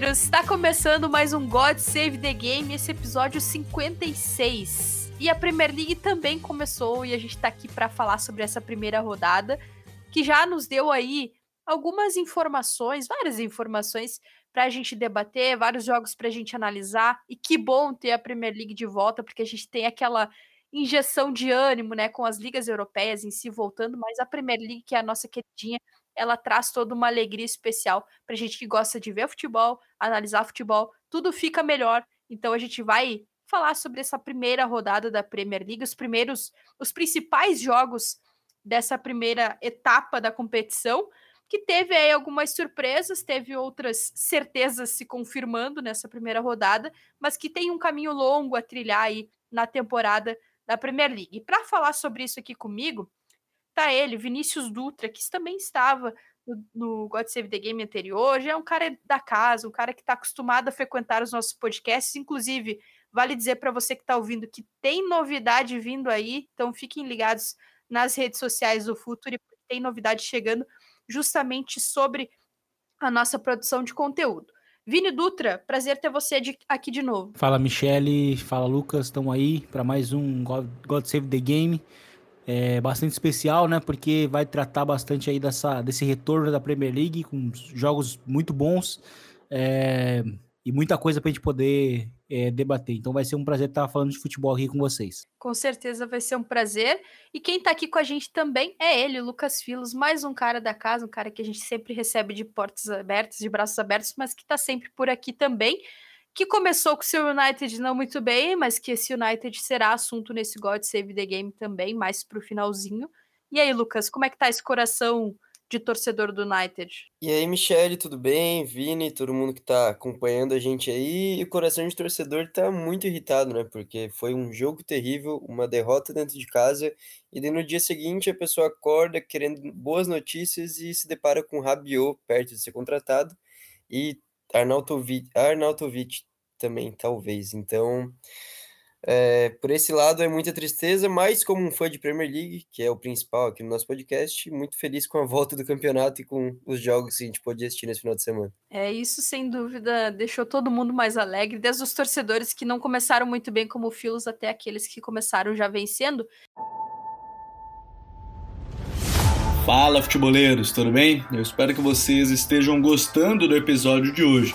Está começando mais um God Save the Game, esse episódio 56. E a Premier League também começou e a gente está aqui para falar sobre essa primeira rodada, que já nos deu aí algumas informações, várias informações para a gente debater, vários jogos para a gente analisar. E que bom ter a Premier League de volta, porque a gente tem aquela injeção de ânimo, né, com as ligas europeias em si voltando, mas a Premier League, que é a nossa queridinha, ela traz toda uma alegria especial para gente que gosta de ver futebol, analisar futebol, tudo fica melhor. Então a gente vai falar sobre essa primeira rodada da Premier League, os primeiros, os principais jogos dessa primeira etapa da competição, que teve aí algumas surpresas, teve outras certezas se confirmando nessa primeira rodada, mas que tem um caminho longo a trilhar aí na temporada da Premier League. E para falar sobre isso aqui comigo, tá ele, Vinícius Dutra, que também estava no, God Save the Game anterior, já é um cara da casa, um cara que está acostumado a frequentar os nossos podcasts, inclusive, vale dizer para você que está ouvindo que tem novidade vindo aí, então fiquem ligados nas redes sociais do Futuri, tem novidade chegando justamente sobre a nossa produção de conteúdo. Vini Dutra, prazer ter você de, aqui de novo. Fala Michele, fala Lucas, estamos aí para mais um God, God Save the Game é bastante especial, né? Porque vai tratar bastante aí dessa, desse retorno da Premier League com jogos muito bons é, e muita coisa para a gente poder é, debater. Então vai ser um prazer estar falando de futebol aqui com vocês. Com certeza vai ser um prazer. E quem está aqui com a gente também é ele, o Lucas Filos, mais um cara da casa, um cara que a gente sempre recebe de portas abertas, de braços abertos, mas que está sempre por aqui também que começou com o seu United não muito bem, mas que esse United será assunto nesse God Save the Game também, mais pro finalzinho. E aí, Lucas, como é que tá esse coração de torcedor do United? E aí, Michele, tudo bem? Vini, todo mundo que tá acompanhando a gente aí. E o coração de torcedor tá muito irritado, né? Porque foi um jogo terrível, uma derrota dentro de casa, e daí no dia seguinte a pessoa acorda querendo boas notícias e se depara com Rabiot perto de ser contratado. E Arnautovic, Arnautovic também, talvez. Então, é, por esse lado é muita tristeza, mas como um fã de Premier League, que é o principal aqui no nosso podcast, muito feliz com a volta do campeonato e com os jogos que a gente pôde assistir nesse final de semana. É, isso sem dúvida deixou todo mundo mais alegre, desde os torcedores que não começaram muito bem como o Filos até aqueles que começaram já vencendo. Fala, futeboleiros, tudo bem? Eu espero que vocês estejam gostando do episódio de hoje.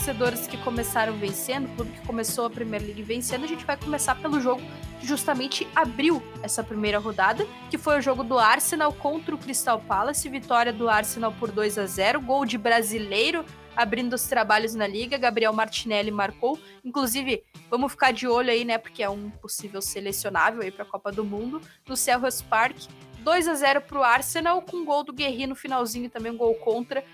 torcedores que começaram vencendo, o clube que começou a Premier League vencendo, a gente vai começar pelo jogo que justamente abriu essa primeira rodada, que foi o jogo do Arsenal contra o Crystal Palace, vitória do Arsenal por 2 a 0, gol de brasileiro abrindo os trabalhos na liga, Gabriel Martinelli marcou. Inclusive, vamos ficar de olho aí, né, porque é um possível selecionável aí para a Copa do Mundo, no Selhurst Park. 2 a 0 para o Arsenal, com gol do Guerri no finalzinho também, um gol contra.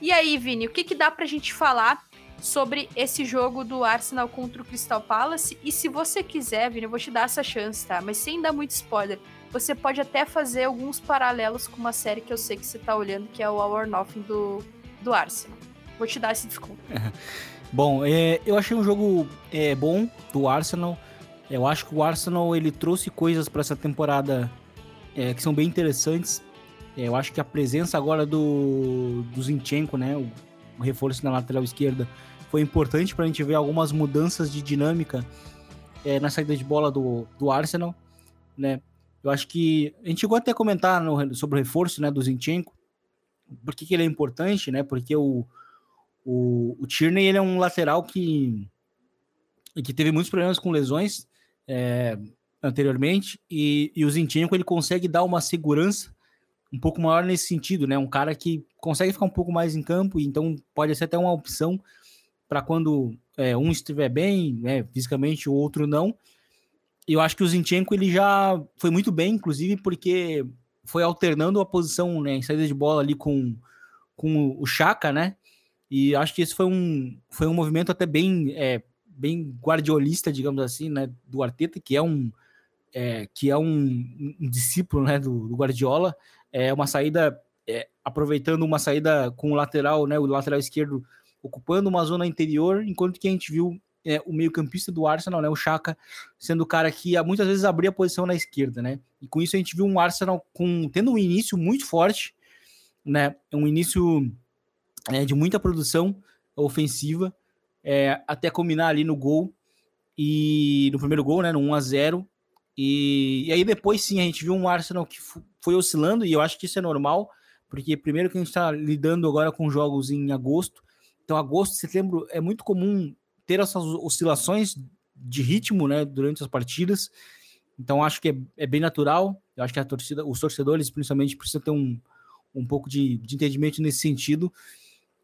E aí, Vini, o que, que dá pra gente falar sobre esse jogo do Arsenal contra o Crystal Palace? E se você quiser, Vini, eu vou te dar essa chance, tá? Mas sem dar muito spoiler, você pode até fazer alguns paralelos com uma série que eu sei que você tá olhando, que é o Our Nothing do, do Arsenal. Vou te dar esse desconto. bom, é, eu achei um jogo é, bom do Arsenal. Eu acho que o Arsenal ele trouxe coisas para essa temporada é, que são bem interessantes. É, eu acho que a presença agora do, do Zinchenko, né, o, o reforço na lateral esquerda, foi importante para a gente ver algumas mudanças de dinâmica é, na saída de bola do, do Arsenal, né? Eu acho que a gente chegou até a comentar no, sobre o reforço né, do Zinchenko, por que, que ele é importante, né? Porque o, o, o Tierney ele é um lateral que, que teve muitos problemas com lesões é, anteriormente, e, e o Zinchenko ele consegue dar uma segurança um pouco maior nesse sentido, né? Um cara que consegue ficar um pouco mais em campo, então pode ser até uma opção para quando é, um estiver bem, né, fisicamente, o outro não. Eu acho que o Zinchenko ele já foi muito bem, inclusive, porque foi alternando a posição né, em saída de bola ali com, com o Chaka, né? E acho que esse foi um, foi um movimento até bem, é, bem guardiolista, digamos assim, né? Do Arteta, que é um, é, que é um, um discípulo né, do, do, Guardiola. É uma saída, é, aproveitando uma saída com o lateral, né? O lateral esquerdo ocupando uma zona interior, enquanto que a gente viu é, o meio-campista do Arsenal, né, o Chaka, sendo o cara que muitas vezes abria a posição na esquerda, né? E com isso a gente viu um Arsenal com tendo um início muito forte, né? Um início é, de muita produção ofensiva, é, até combinar ali no gol e no primeiro gol, né, no 1 a 0. E, e aí depois sim a gente viu um Arsenal que foi oscilando e eu acho que isso é normal, porque primeiro que a gente está lidando agora com jogos em agosto, então agosto, setembro é muito comum ter essas oscilações de ritmo, né, durante as partidas. Então acho que é, é bem natural. Eu acho que a torcida, os torcedores principalmente precisam ter um, um pouco de, de entendimento nesse sentido.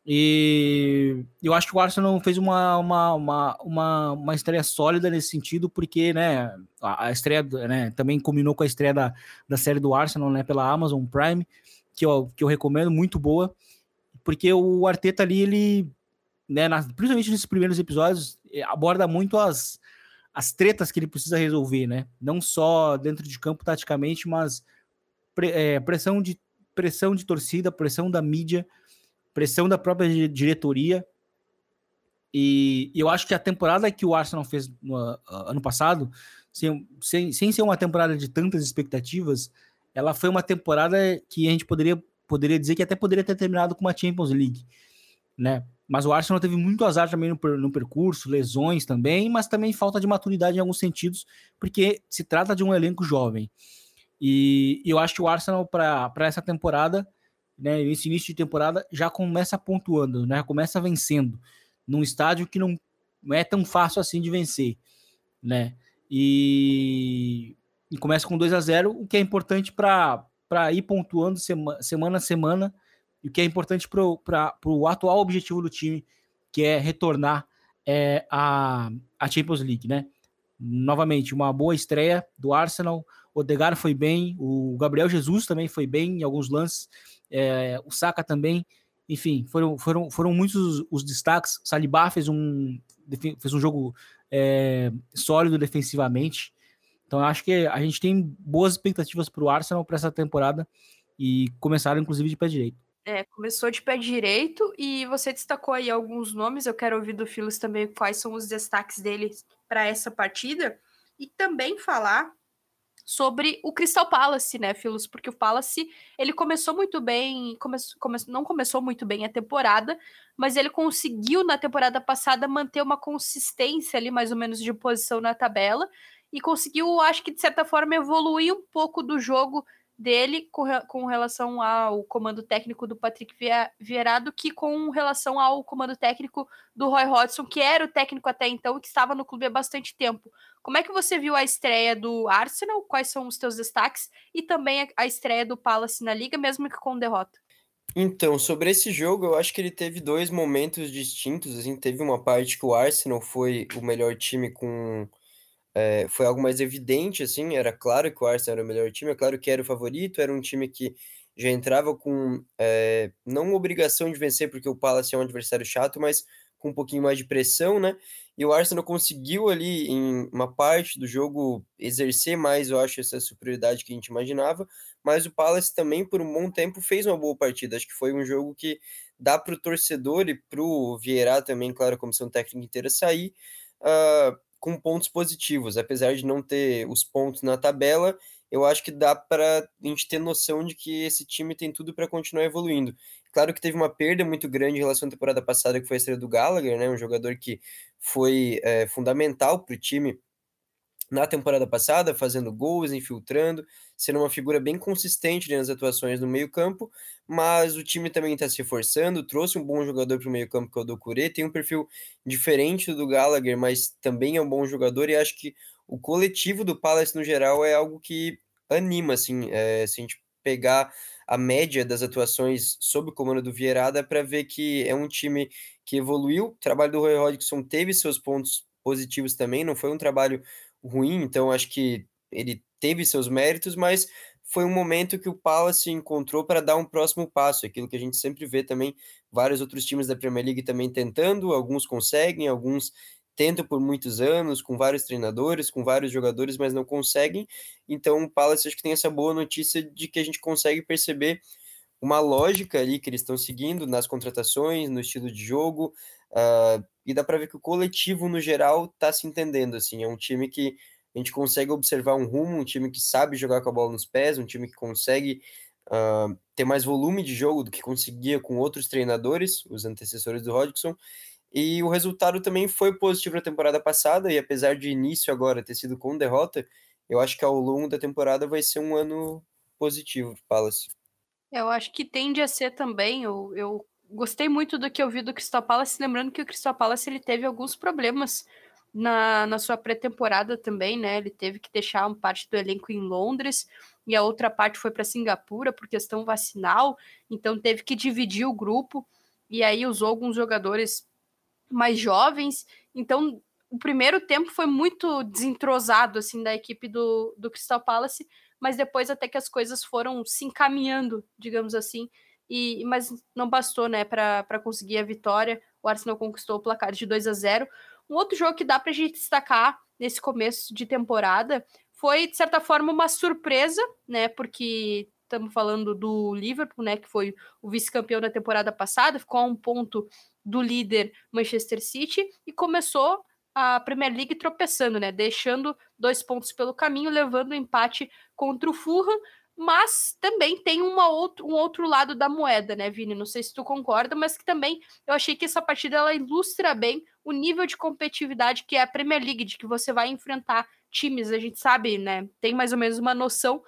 E eu acho que o Arsenal fez uma, uma, uma, uma, uma estreia sólida nesse sentido, porque né, a, estreia né, também combinou com a estreia da, da série do Arsenal né, pela Amazon Prime, que eu, que eu recomendo, muito boa, porque o Arteta ali, ele né, principalmente nesses primeiros episódios, eh, aborda muito as, as tretas que ele precisa resolver, né? Não só dentro de campo taticamente, mas pre, é, pressão, de, pressão de torcida, pressão da mídia, pressão da própria diretoria. E, eu acho que a temporada que o Arsenal fez no ano passado, sem, sem, sem ser uma temporada de tantas expectativas, ela foi uma temporada que a gente poderia, poderia dizer que até poderia ter terminado com uma Champions League, né? Mas o Arsenal teve muito azar também no, no, percurso, lesões também, mas também falta de maturidade em alguns sentidos, porque se trata de um elenco jovem. E eu acho que o Arsenal, para essa temporada, né, esse início de temporada, já começa pontuando, né, começa vencendo, num estádio que não, não é tão fácil assim de vencer. Né? E, e começa com 2 a 0 o que é importante para ir pontuando sema, semana a semana e o que é importante para o atual objetivo do time, que é retornar é, a, a Champions League, né? Novamente, uma boa estreia do Arsenal. O Odegaard foi bem, o Gabriel Jesus também foi bem em alguns lances, é, o Saka também. Enfim, foram, foram, foram muitos os, os destaques. Saliba fez um, fez um jogo é, sólido defensivamente. Então, acho que a gente tem boas expectativas para o Arsenal para essa temporada e começaram, inclusive, de pé direito. É, começou de pé direito e você destacou aí alguns nomes. Eu quero ouvir do Filos também quais são os destaques dele para essa partida e também falar sobre o Crystal Palace, né, Filos? Porque o Palace ele começou muito bem, come, come, não começou muito bem a temporada, mas ele conseguiu na temporada passada manter uma consistência ali, mais ou menos, de posição na tabela e conseguiu, acho que de certa forma, evoluir um pouco do jogo dele com, com relação ao comando técnico do Patrick Vieira do que com relação ao comando técnico do Roy Hodgson, que era o técnico até então e que estava no clube há bastante tempo. Como é que você viu a estreia do Arsenal? Quais são os teus destaques? E também a estreia do Palace na Liga, mesmo que com derrota. Então, sobre esse jogo, eu acho que ele teve dois momentos distintos. Assim, teve uma parte que o Arsenal foi o melhor time com é, foi algo mais evidente, assim, era claro que o Arsenal era o melhor time, é claro que era o favorito, era um time que já entrava com, é, não obrigação de vencer, porque o Palace é um adversário chato, mas com um pouquinho mais de pressão, né? E o Arsenal conseguiu ali, em uma parte do jogo, exercer mais, eu acho, essa superioridade que a gente imaginava, mas o Palace também, por um bom tempo, fez uma boa partida. Acho que foi um jogo que dá para o torcedor e para o Vieira também, claro, a comissão técnica inteira sair, uh, com pontos positivos, apesar de não ter os pontos na tabela, eu acho que dá para a gente ter noção de que esse time tem tudo para continuar evoluindo. Claro que teve uma perda muito grande em relação à temporada passada, que foi a estreia do Gallagher, né? Um jogador que foi é, fundamental para o time na temporada passada, fazendo gols, infiltrando, sendo uma figura bem consistente nas atuações no meio-campo, mas o time também está se reforçando, trouxe um bom jogador para o meio-campo, que é o Doucouré, tem um perfil diferente do Gallagher, mas também é um bom jogador, e acho que o coletivo do Palace no geral é algo que anima, assim, é, se a gente pegar a média das atuações sob o comando do Vieira, dá para ver que é um time que evoluiu, o trabalho do Roy Hodgson teve seus pontos positivos também, não foi um trabalho ruim, então acho que ele teve seus méritos, mas foi um momento que o Palace encontrou para dar um próximo passo, aquilo que a gente sempre vê também vários outros times da Premier League também tentando, alguns conseguem, alguns tentam por muitos anos, com vários treinadores, com vários jogadores, mas não conseguem. Então o Palace acho que tem essa boa notícia de que a gente consegue perceber uma lógica ali que eles estão seguindo nas contratações, no estilo de jogo, uh, e dá para ver que o coletivo no geral está se entendendo. Assim, é um time que a gente consegue observar um rumo, um time que sabe jogar com a bola nos pés, um time que consegue uh, ter mais volume de jogo do que conseguia com outros treinadores, os antecessores do Hodgson. E o resultado também foi positivo na temporada passada, e apesar de início agora ter sido com derrota, eu acho que ao longo da temporada vai ser um ano positivo para Palace. Eu acho que tende a ser também, eu, eu gostei muito do que eu vi do Crystal Palace, lembrando que o Crystal Palace ele teve alguns problemas na, na sua pré-temporada também, né? Ele teve que deixar uma parte do elenco em Londres e a outra parte foi para Singapura por questão vacinal, então teve que dividir o grupo e aí usou alguns jogadores mais jovens. Então, o primeiro tempo foi muito desentrosado assim da equipe do, do Crystal Palace, mas depois até que as coisas foram se encaminhando, digamos assim, e mas não bastou, né, para conseguir a vitória. O Arsenal conquistou o placar de 2 a 0. Um outro jogo que dá para a gente destacar nesse começo de temporada foi de certa forma uma surpresa, né, porque estamos falando do Liverpool, né, que foi o vice-campeão da temporada passada, ficou a um ponto do líder Manchester City e começou a Premier League tropeçando, né? Deixando dois pontos pelo caminho, levando o empate contra o Fulham, mas também tem uma outro, um outro lado da moeda, né, Vini? Não sei se tu concorda, mas que também eu achei que essa partida ela ilustra bem o nível de competitividade que é a Premier League, de que você vai enfrentar times, a gente sabe, né? Tem mais ou menos uma noção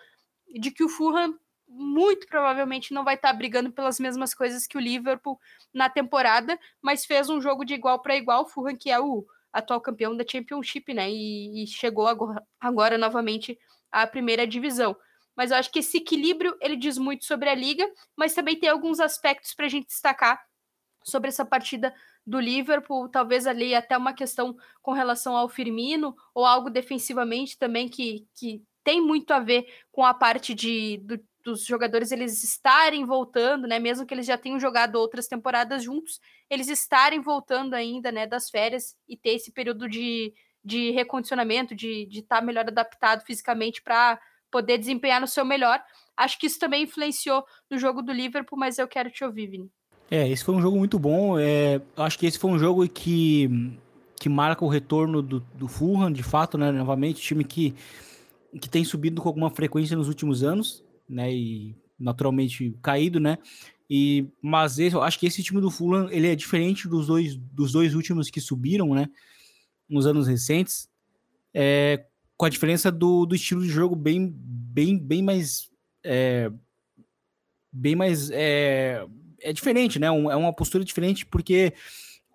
de que o Fulham muito provavelmente não vai estar tá brigando pelas mesmas coisas que o Liverpool na temporada, mas fez um jogo de igual para igual, o Fulham que é o atual campeão da Championship, né? E, e chegou agora, agora, novamente à primeira divisão. Mas eu acho que esse equilíbrio ele diz muito sobre a liga, mas também tem alguns aspectos para a gente destacar sobre essa partida do Liverpool, talvez ali até uma questão com relação ao Firmino, ou algo defensivamente também que, que tem muito a ver com a parte de, do, dos jogadores eles estarem voltando, né? Mesmo que eles já tenham jogado outras temporadas juntos, eles estarem voltando ainda, né? Das férias e ter esse período de, de recondicionamento, de estar tá melhor adaptado fisicamente para poder desempenhar no seu melhor. Acho que isso também influenciou no jogo do Liverpool, mas eu quero te ouvir, Vini. É, esse foi um jogo muito bom. É, acho que esse foi um jogo que, que marca o retorno do, do Fulham, de fato, né? Novamente, time que, que tem subido com alguma frequência nos últimos anos né? E naturalmente caído, né? E mas esse, eu acho que esse time do Fulham ele é diferente dos dois dos dois últimos que subiram, né? Nos anos recentes, é, com a diferença do, do estilo de jogo bem bem bem mais é, bem mais é, é diferente, né? Um, é uma postura diferente porque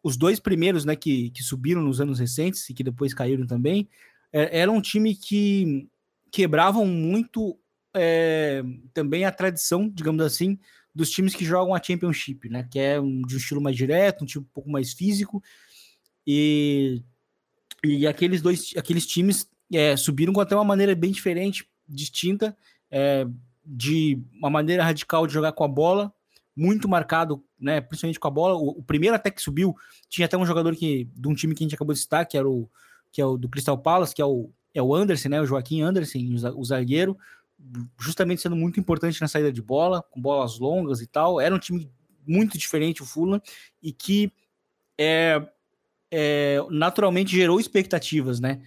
os dois primeiros, né, que, que subiram nos anos recentes e que depois caíram também, é, era um time que quebravam muito é, também a tradição, digamos assim, dos times que jogam a Championship, né? Que é um, de um estilo mais direto, um tipo um pouco mais físico. E, e aqueles dois, aqueles times é, subiram com até uma maneira bem diferente, distinta, é, de uma maneira radical de jogar com a bola, muito marcado, né? Principalmente com a bola. O, o, primeiro até que subiu tinha até um jogador que de um time que a gente acabou de citar, que era o que é o do Crystal Palace, que é o é o Anderson, né? O Joaquim Anderson, o zagueiro justamente sendo muito importante na saída de bola, com bolas longas e tal. Era um time muito diferente, o Fulham, e que é, é, naturalmente gerou expectativas, né?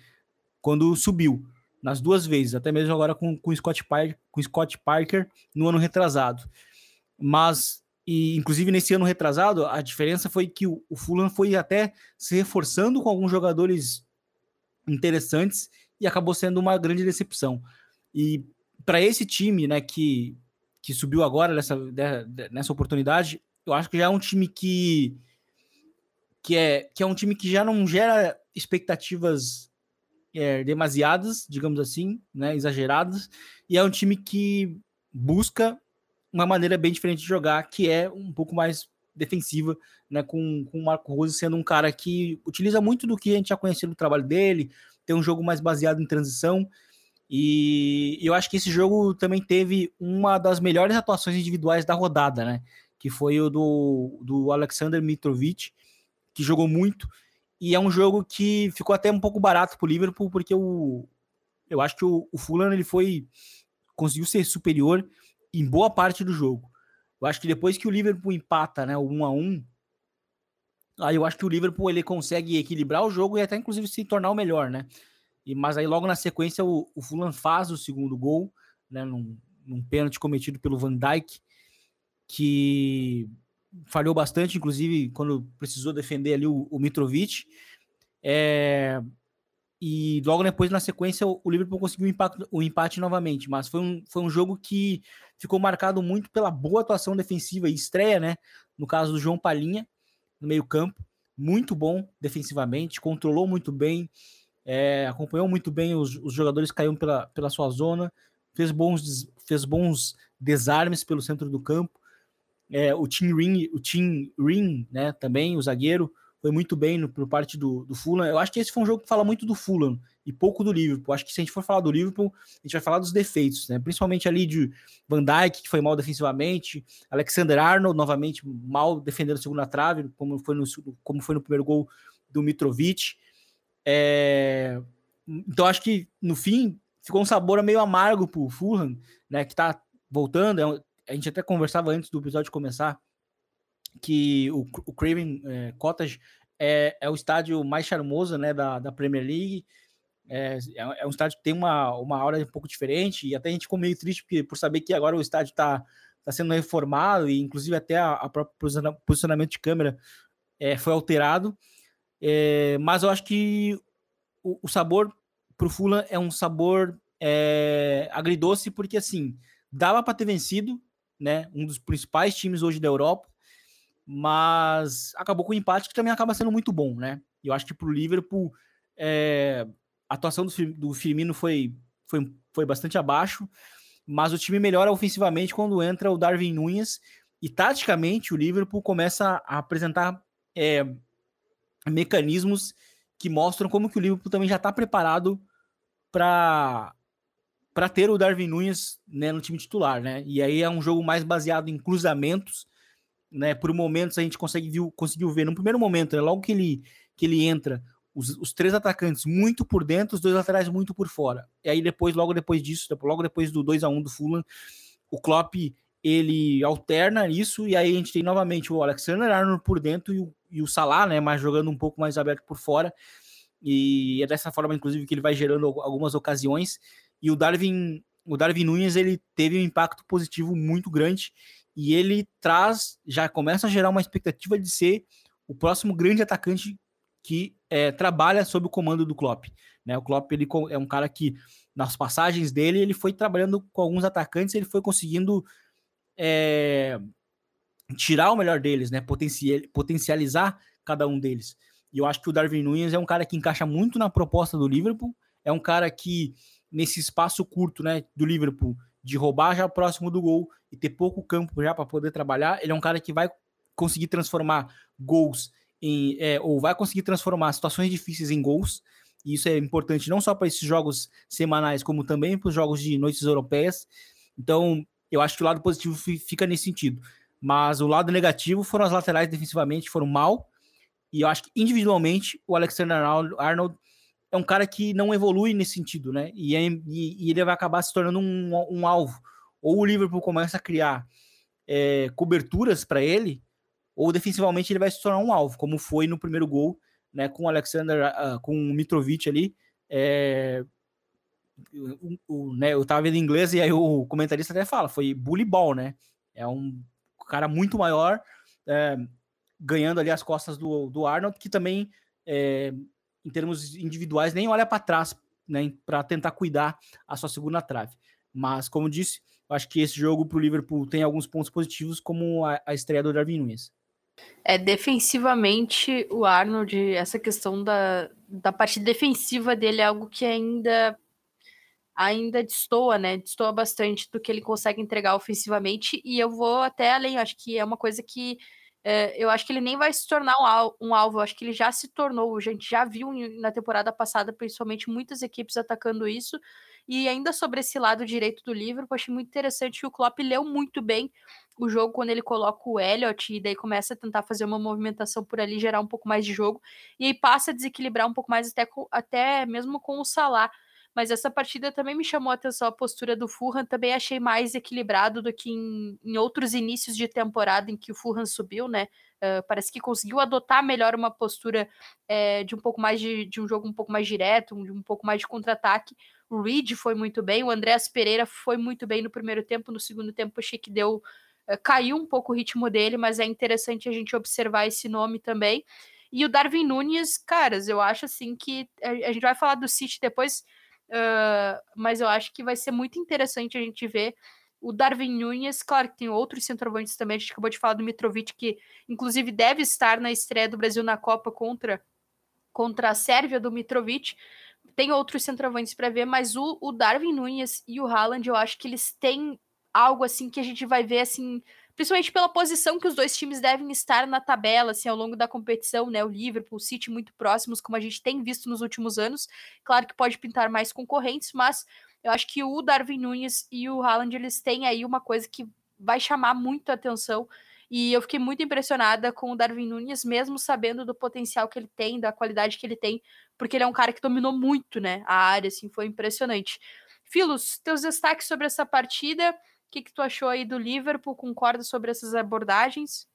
Quando subiu, nas duas vezes, até mesmo agora com, com, Scott, Parker, com Scott Parker no ano retrasado. Mas, e, inclusive nesse ano retrasado, a diferença foi que o, o Fulham foi até se reforçando com alguns jogadores interessantes e acabou sendo uma grande decepção. E para esse time, né, que, que subiu agora nessa, nessa oportunidade, eu acho que já é um time que que é, que é um time que já não gera expectativas é, demasiadas, digamos assim, né, exageradas, e é um time que busca uma maneira bem diferente de jogar, que é um pouco mais defensiva, né, com, com o Marco Rose sendo um cara que utiliza muito do que a gente já conhecia do trabalho dele, tem um jogo mais baseado em transição, e eu acho que esse jogo também teve uma das melhores atuações individuais da rodada, né, que foi o do, do Alexander Mitrovic, que jogou muito, e é um jogo que ficou até um pouco barato para o Liverpool, porque o, eu acho que o, o Fulham ele foi conseguiu ser superior em boa parte do jogo. Eu acho que depois que o Liverpool empata, né, o 1 a 1, aí eu acho que o Liverpool ele consegue equilibrar o jogo e até inclusive se tornar o melhor, né? E mas aí logo na sequência o, o Fulham faz o segundo gol, né, num, num pênalti cometido pelo Van Dijk, que falhou bastante, inclusive quando precisou defender ali o, o Mitrovic. É, e logo depois, na sequência, o Liverpool conseguiu o, o empate novamente. Mas foi um, foi um jogo que ficou marcado muito pela boa atuação defensiva e estreia, né? No caso do João Palinha, no meio-campo. Muito bom defensivamente, controlou muito bem, é, acompanhou muito bem os, os jogadores caíram pela, pela sua zona, fez bons, fez bons desarmes pelo centro do campo. É, o Tim Ring, o Tim Ring, né? Também, o zagueiro foi muito bem no, por parte do, do Fulham. Eu acho que esse foi um jogo que fala muito do Fulham e pouco do Liverpool. Acho que se a gente for falar do Liverpool, a gente vai falar dos defeitos, né? Principalmente ali de Van Dijk, que foi mal defensivamente, Alexander Arnold, novamente mal defendendo a segunda trave, como foi no, como foi no primeiro gol do Mitrovic. É... Então acho que no fim ficou um sabor meio amargo pro Fulham, né? Que tá voltando. É a gente até conversava antes do episódio começar que o, o Craven é, Cottage é, é o estádio mais charmoso né, da, da Premier League. É, é, é um estádio que tem uma, uma aura um pouco diferente, e até a gente ficou meio triste porque, por saber que agora o estádio está tá sendo reformado, e inclusive até a, a próprio posicionamento de câmera é, foi alterado. É, mas eu acho que o, o sabor para o Fulham é um sabor é, agridoce, porque assim, dava para ter vencido, né? Um dos principais times hoje da Europa, mas acabou com o empate que também acaba sendo muito bom, né? Eu acho que para o Liverpool é, a atuação do, do Firmino foi, foi, foi bastante abaixo, mas o time melhora ofensivamente quando entra o Darwin Nunes e taticamente o Liverpool começa a apresentar é, mecanismos que mostram como que o Liverpool também já está preparado para para ter o Darwin Nunes né, no time titular, né? E aí é um jogo mais baseado em cruzamentos né? Por momentos a gente consegue viu, conseguiu ver no primeiro momento, né, logo que ele que ele entra, os, os, três atacantes muito por dentro, os dois laterais muito por fora. E aí depois, logo depois disso, logo depois do 2 a 1 do Fulham, o Klopp ele alterna isso e aí a gente tem novamente o Alexander Arnold por dentro e o, e o Salah, né, mas jogando um pouco mais aberto por fora. E é dessa forma, inclusive, que ele vai gerando algumas ocasiões. E o Darwin, o Darwin Nunes, ele teve um impacto positivo muito grande e ele traz, já começa a gerar uma expectativa de ser o próximo grande atacante que é, trabalha sob o comando do Klopp. Né? O Klopp ele é um cara que, nas passagens dele, ele foi trabalhando com alguns atacantes, ele foi conseguindo é, tirar o melhor deles, né? potencializar cada um deles. E eu acho que o Darwin Nunes é um cara que encaixa muito na proposta do Liverpool, é um cara que, nesse espaço curto né, do Liverpool, de roubar já próximo do gol e ter pouco campo já para poder trabalhar. Ele é um cara que vai conseguir transformar gols em. É, ou vai conseguir transformar situações difíceis em gols. E isso é importante não só para esses jogos semanais, como também para os jogos de noites europeias. Então, eu acho que o lado positivo fica nesse sentido. Mas o lado negativo foram as laterais defensivamente, foram mal. E eu acho que individualmente o Alexander Arnold é um cara que não evolui nesse sentido, né? E, é, e, e ele vai acabar se tornando um, um, alvo. Ou o Liverpool começa a criar é, coberturas para ele, ou defensivamente ele vai se tornar um alvo, como foi no primeiro gol, né? Com o Alexander, uh, com o Mitrovic ali. É, o, o, né, eu tava vendo em inglês e aí o comentarista até fala, foi bully ball, né? É um cara muito maior, é, ganhando ali as costas do, do Arnold, que também é, em termos individuais, nem olha para trás né, para tentar cuidar a sua segunda trave. Mas, como disse, eu acho que esse jogo para o Liverpool tem alguns pontos positivos, como a, a estreia do Darwin Nunes. É, defensivamente, o Arnold, essa questão da, da parte defensiva dele é algo que ainda ainda destoa, né? Destoa bastante do que ele consegue entregar ofensivamente. E eu vou até além, acho que é uma coisa que eu acho que ele nem vai se tornar um, um alvo, eu acho que ele já se tornou. A gente já viu na temporada passada, principalmente, muitas equipes atacando isso. E ainda sobre esse lado direito do livro, eu achei muito interessante que o Klopp leu muito bem o jogo quando ele coloca o Elliot e daí começa a tentar fazer uma movimentação por ali, gerar um pouco mais de jogo, e aí passa a desequilibrar um pouco mais até, até mesmo com o Salah mas essa partida também me chamou a atenção a postura do Fulham, também achei mais equilibrado do que em, em outros inícios de temporada em que o Fulham subiu, né? Uh, parece que conseguiu adotar melhor uma postura é, de um pouco mais de, de, um jogo um pouco mais direto, um, um pouco mais de contra-ataque. O Reed foi muito bem, o Andréas Pereira foi muito bem no primeiro tempo, no segundo tempo achei que deu uh, caiu um pouco o ritmo dele, mas é interessante a gente observar esse nome também. E o Darwin Nunes, caras, eu acho assim que a gente vai falar do City depois, Uh, mas eu acho que vai ser muito interessante a gente ver o Darwin Nunes, claro que tem outros centroavantes também, a gente acabou de falar do Mitrovic, que inclusive deve estar na estreia do Brasil na Copa contra, contra a Sérvia do Mitrovic. Tem outros centroavantes para ver, mas o, o Darwin Nunes e o Haaland, eu acho que eles têm algo assim que a gente vai ver assim principalmente pela posição que os dois times devem estar na tabela, assim, ao longo da competição, né? O Liverpool, o City muito próximos, como a gente tem visto nos últimos anos. Claro que pode pintar mais concorrentes, mas eu acho que o Darwin Nunes e o Haaland, eles têm aí uma coisa que vai chamar muito a atenção. E eu fiquei muito impressionada com o Darwin Nunes, mesmo sabendo do potencial que ele tem, da qualidade que ele tem, porque ele é um cara que dominou muito, né? A área, assim, foi impressionante. Filos, teus destaques sobre essa partida que, que tu achou aí do Liverpool? Concorda sobre essas abordagens?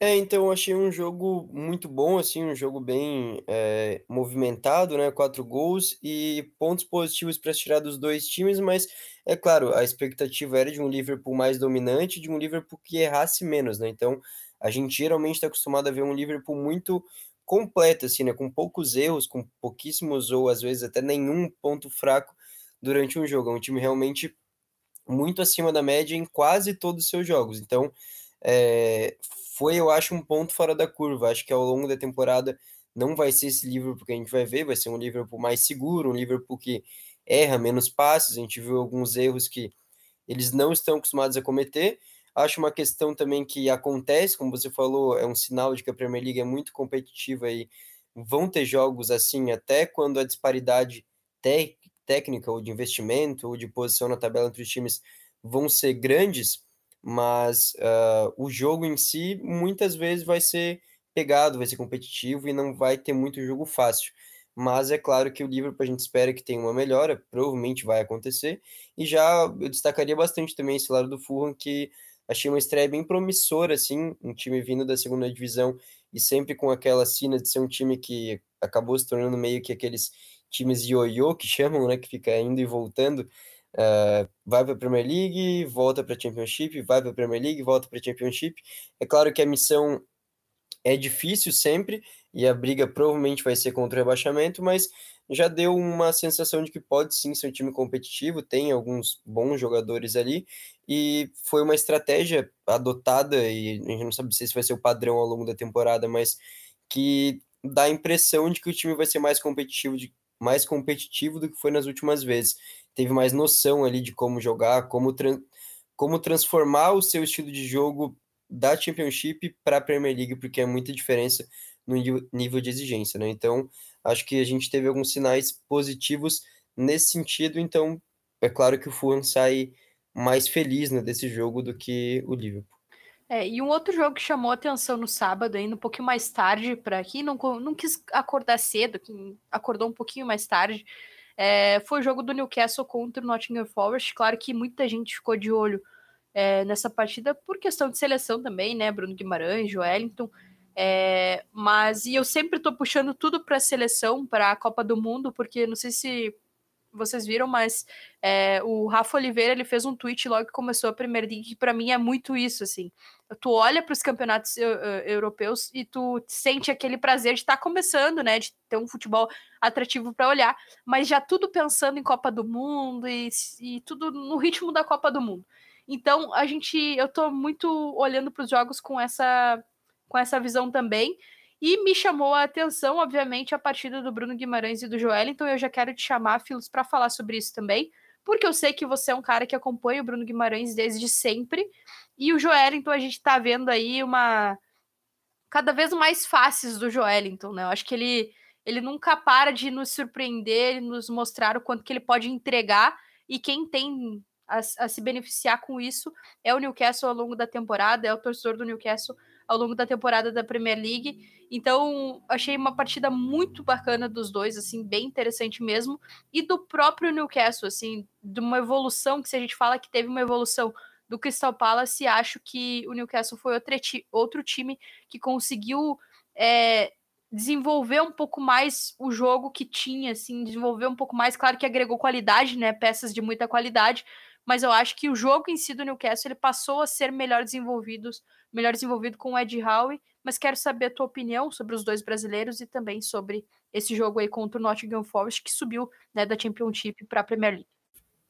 É, então eu achei um jogo muito bom, assim, um jogo bem é, movimentado, né? Quatro gols e pontos positivos para tirar dos dois times, mas é claro, a expectativa era de um Liverpool mais dominante, de um Liverpool que errasse menos, né? Então a gente geralmente está acostumado a ver um Liverpool muito completo, assim, né? Com poucos erros, com pouquíssimos ou às vezes até nenhum ponto fraco durante um jogo. É um time realmente muito acima da média em quase todos os seus jogos. Então, é, foi, eu acho, um ponto fora da curva. Acho que ao longo da temporada não vai ser esse Liverpool que a gente vai ver, vai ser um Liverpool mais seguro, um Liverpool que erra menos passes. A gente viu alguns erros que eles não estão acostumados a cometer. Acho uma questão também que acontece, como você falou, é um sinal de que a Premier League é muito competitiva e vão ter jogos assim, até quando a disparidade técnica ou de investimento ou de posição na tabela entre os times vão ser grandes, mas uh, o jogo em si muitas vezes vai ser pegado, vai ser competitivo e não vai ter muito jogo fácil. Mas é claro que o Liverpool a gente espera que tenha uma melhora, provavelmente vai acontecer. E já eu destacaria bastante também esse lado do Fulham, que achei uma estreia bem promissora, assim, um time vindo da segunda divisão e sempre com aquela sina de ser um time que acabou se tornando meio que aqueles times ioiô que chamam, né, que fica indo e voltando, uh, vai para a Premier League, volta para a Championship, vai para a Premier League, volta para a Championship. É claro que a missão é difícil sempre e a briga provavelmente vai ser contra o rebaixamento, mas já deu uma sensação de que pode sim ser um time competitivo, tem alguns bons jogadores ali e foi uma estratégia adotada e a gente não sabe se vai ser o padrão ao longo da temporada, mas que dá a impressão de que o time vai ser mais competitivo de, mais competitivo do que foi nas últimas vezes. Teve mais noção ali de como jogar, como, como transformar o seu estilo de jogo da Championship para a Premier League, porque é muita diferença no nível de exigência, né? Então, acho que a gente teve alguns sinais positivos nesse sentido, então é claro que o Fulham sai mais feliz né, desse jogo do que o Liverpool. É, e um outro jogo que chamou atenção no sábado, ainda um pouquinho mais tarde, para quem não, não quis acordar cedo, quem acordou um pouquinho mais tarde, é, foi o jogo do Newcastle contra o Nottingham Forest. Claro que muita gente ficou de olho é, nessa partida por questão de seleção também, né? Bruno Guimarães, Joelinton. É, mas e eu sempre tô puxando tudo para a seleção, para a Copa do Mundo, porque não sei se vocês viram, mas é, o Rafa Oliveira ele fez um tweet logo que começou a Premier League, que para mim é muito isso, assim. Tu olha para os campeonatos europeus e tu sente aquele prazer de estar tá começando, né? De ter um futebol atrativo para olhar, mas já tudo pensando em Copa do Mundo e, e tudo no ritmo da Copa do Mundo. Então, a gente, eu tô muito olhando para os jogos com essa com essa visão também. E me chamou a atenção, obviamente, a partida do Bruno Guimarães e do Joel. Então eu já quero te chamar, Filos, para falar sobre isso também, porque eu sei que você é um cara que acompanha o Bruno Guimarães desde sempre. E o Joelinton, a gente tá vendo aí uma. cada vez mais faces do Joelinton, né? Eu acho que ele, ele nunca para de nos surpreender, nos mostrar o quanto que ele pode entregar. E quem tem a, a se beneficiar com isso é o Newcastle ao longo da temporada, é o torcedor do Newcastle ao longo da temporada da Premier League. Então, achei uma partida muito bacana dos dois, assim, bem interessante mesmo. E do próprio Newcastle, assim, de uma evolução, que se a gente fala que teve uma evolução do Crystal Palace, acho que o Newcastle foi outro, time que conseguiu é, desenvolver um pouco mais o jogo que tinha, assim, desenvolver um pouco mais, claro que agregou qualidade, né, peças de muita qualidade, mas eu acho que o jogo em si do Newcastle ele passou a ser melhor desenvolvido, melhor desenvolvido com o Ed Howe, mas quero saber a tua opinião sobre os dois brasileiros e também sobre esse jogo aí contra o Nottingham Forest que subiu né, da Championship para a Premier League.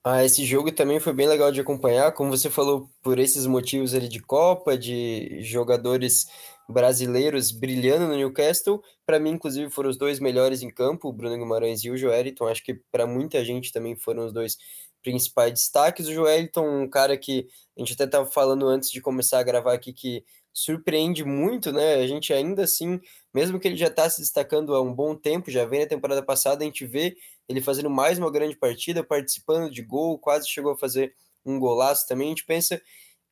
Ah, esse jogo também foi bem legal de acompanhar, como você falou, por esses motivos ali de Copa, de jogadores brasileiros brilhando no Newcastle. Para mim, inclusive, foram os dois melhores em campo, o Bruno Guimarães e o Joeliton. Acho que para muita gente também foram os dois principais destaques. O Joeliton, um cara que a gente até estava falando antes de começar a gravar aqui, que surpreende muito, né? A gente ainda assim, mesmo que ele já está se destacando há um bom tempo, já vem na temporada passada, a gente vê ele fazendo mais uma grande partida, participando de gol, quase chegou a fazer um golaço também. A gente pensa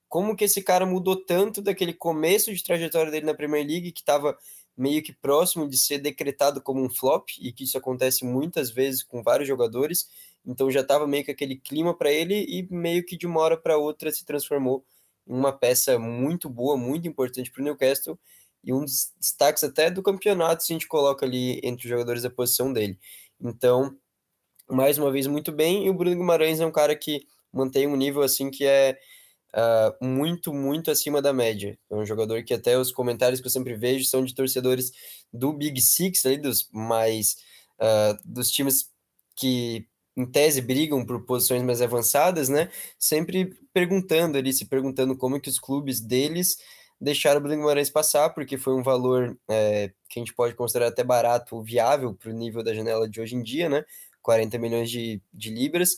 como que esse cara mudou tanto daquele começo de trajetória dele na Premier League, que estava meio que próximo de ser decretado como um flop, e que isso acontece muitas vezes com vários jogadores, então já estava meio que aquele clima para ele e meio que de uma hora para outra se transformou em uma peça muito boa, muito importante para o Newcastle e um dos destaques até do campeonato se a gente coloca ali entre os jogadores da posição dele. Então, mais uma vez muito bem, e o Bruno Guimarães é um cara que mantém um nível assim que é uh, muito, muito acima da média. É um jogador que até os comentários que eu sempre vejo são de torcedores do Big Six, ali, dos mais uh, dos times que em tese brigam por posições mais avançadas, né? Sempre perguntando ali, se perguntando como que os clubes deles deixaram o Bruno Guimarães passar, porque foi um valor é, que a gente pode considerar até barato, viável para o nível da janela de hoje em dia, né? 40 milhões de, de libras.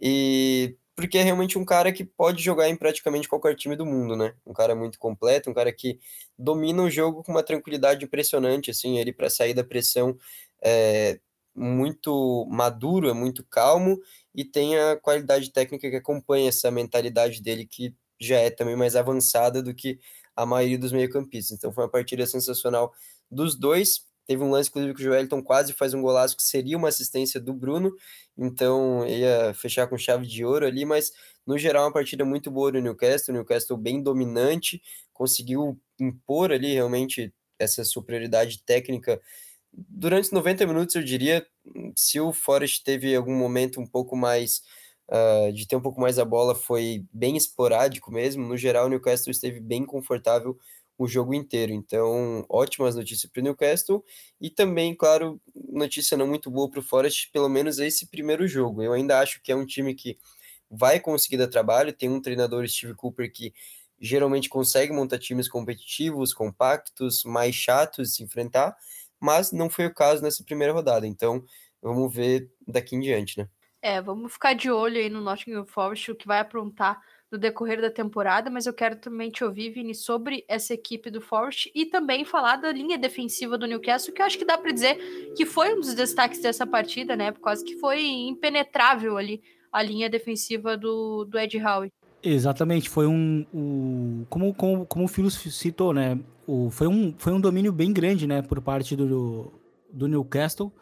E porque é realmente um cara que pode jogar em praticamente qualquer time do mundo, né? Um cara muito completo, um cara que domina o jogo com uma tranquilidade impressionante, assim, ele para sair da pressão é muito maduro, é muito calmo e tem a qualidade técnica que acompanha essa mentalidade dele que já é também mais avançada do que a maioria dos meio-campistas. Então foi uma partida sensacional dos dois. Teve um lance, inclusive, que o Joelton quase faz um golaço que seria uma assistência do Bruno, então ia fechar com chave de ouro ali, mas no geral uma partida muito boa do Newcastle, o Newcastle bem dominante, conseguiu impor ali realmente essa superioridade técnica durante os 90 minutos, eu diria, se o Forest teve algum momento um pouco mais uh, de ter um pouco mais a bola, foi bem esporádico mesmo. No geral, o Newcastle esteve bem confortável o jogo inteiro. Então, ótimas notícias para o Newcastle e também, claro, notícia não muito boa para o Forest, pelo menos esse primeiro jogo. Eu ainda acho que é um time que vai conseguir dar trabalho. Tem um treinador, Steve Cooper, que geralmente consegue montar times competitivos, compactos, mais chatos de se enfrentar mas não foi o caso nessa primeira rodada. Então, vamos ver daqui em diante, né? É, vamos ficar de olho aí no Nottingham Forest, o que vai aprontar no decorrer da temporada, mas eu quero também te ouvir, Vini, sobre essa equipe do Forest e também falar da linha defensiva do Newcastle, que eu acho que dá para dizer que foi um dos destaques dessa partida, né? Por causa que foi impenetrável ali a linha defensiva do, do Ed Howe. Exatamente, foi um, um como, como, como o Filo citou, né? O, foi, um, foi um domínio bem grande, né, por parte do, do Newcastle.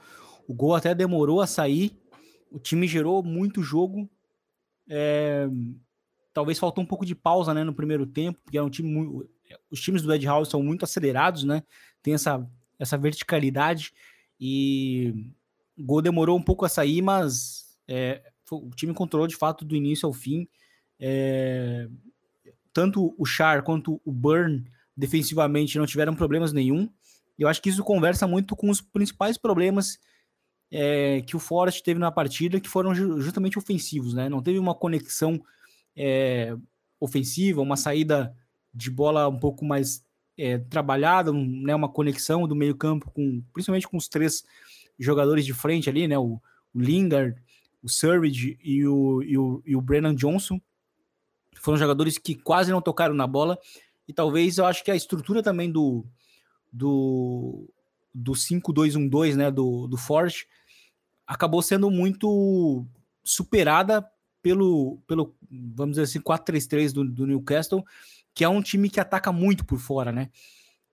O gol até demorou a sair, o time gerou muito jogo. É, talvez faltou um pouco de pausa, né, no primeiro tempo, porque é um time muito, os times do Ed House são muito acelerados, né? Tem essa, essa verticalidade e o gol demorou um pouco a sair, mas É, o time controlou de fato do início ao fim. É, tanto o Char quanto o Burn defensivamente não tiveram problemas nenhum. Eu acho que isso conversa muito com os principais problemas é, que o Forest teve na partida, que foram justamente ofensivos, né? Não teve uma conexão é, ofensiva, uma saída de bola um pouco mais é, trabalhada, né, uma conexão do meio campo, com, principalmente com os três jogadores de frente ali, né? O, o Lingard, o Surridge e o, e, o, e o Brennan Johnson. Foram jogadores que quase não tocaram na bola. E talvez eu acho que a estrutura também do, do, do 5-2-1-2, né? Do, do Forge, acabou sendo muito superada pelo, pelo vamos dizer assim, 4-3-3 do, do Newcastle, que é um time que ataca muito por fora, né?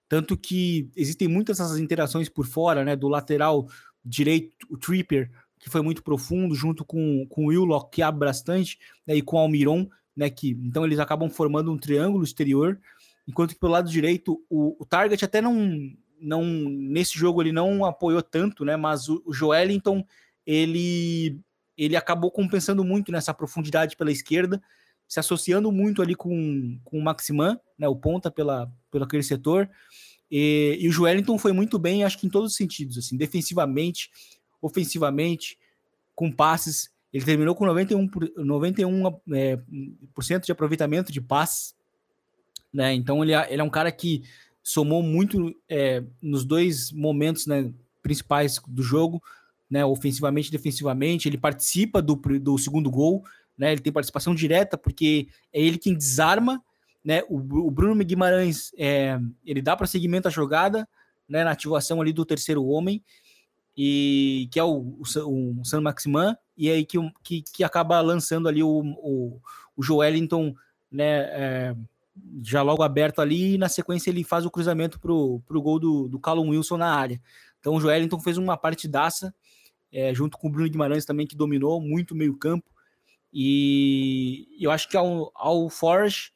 Tanto que existem muitas essas interações por fora, né? Do lateral direito, o Tripper, que foi muito profundo, junto com, com o Willock, que abre bastante, né, e com o Almiron, né, que então eles acabam formando um triângulo exterior, enquanto que pelo lado direito o, o Target até não, não nesse jogo ele não apoiou tanto, né, mas o, o Joelinton ele ele acabou compensando muito nessa profundidade pela esquerda, se associando muito ali com, com o Maximan, né, o ponta pela, pelo aquele setor, e, e o Joelinton foi muito bem, acho que em todos os sentidos, assim, defensivamente, ofensivamente, com passes. Ele terminou com 91, 91 é, por cento de aproveitamento de passes. Né? Então ele, é, ele é um cara que somou muito é, nos dois momentos né, principais do jogo, né, ofensivamente e defensivamente. Ele participa do, do segundo gol, né, ele tem participação direta, porque é ele quem desarma. Né, o, o Bruno Guimarães é, ele dá para seguimento à jogada né, na ativação ali do terceiro homem e que é o, o, o San Maximan, e aí que, que, que acaba lançando ali o, o, o Joelinton, né, é, já logo aberto ali, e na sequência ele faz o cruzamento para o gol do, do Callum Wilson na área. Então o Joelinton fez uma partidaça, é, junto com o Bruno Guimarães também, que dominou muito meio campo, e eu acho que ao, ao Forge,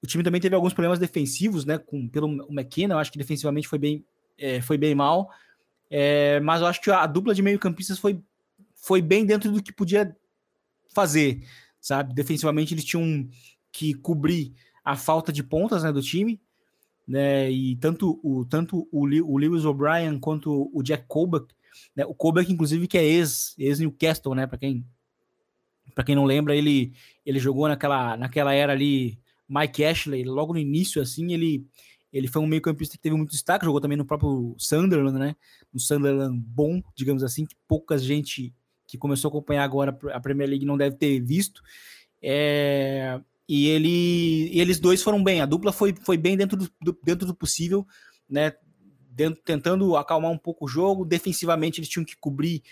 o time também teve alguns problemas defensivos, né, com, pelo McKenna, eu acho que defensivamente foi bem, é, foi bem mal, é, mas eu acho que a dupla de meio-campistas foi, foi bem dentro do que podia fazer, sabe? Defensivamente eles tinham que cobrir a falta de pontas né, do time, né? E tanto o, tanto o, o Lewis O'Brien quanto o Jack Colbeck, né? O Colbeck, inclusive, que é ex, ex Newcastle, né? Para quem quem não lembra, ele ele jogou naquela naquela era ali Mike Ashley, logo no início assim, ele ele foi um meio-campista que teve muito destaque, jogou também no próprio Sunderland, né? No Sunderland bom, digamos assim, que pouca gente que começou a acompanhar agora a Premier League não deve ter visto. É, e, ele, e eles dois foram bem, a dupla foi, foi bem dentro do, do dentro do possível, né? Dentro, tentando acalmar um pouco o jogo. Defensivamente, eles tinham que cobrir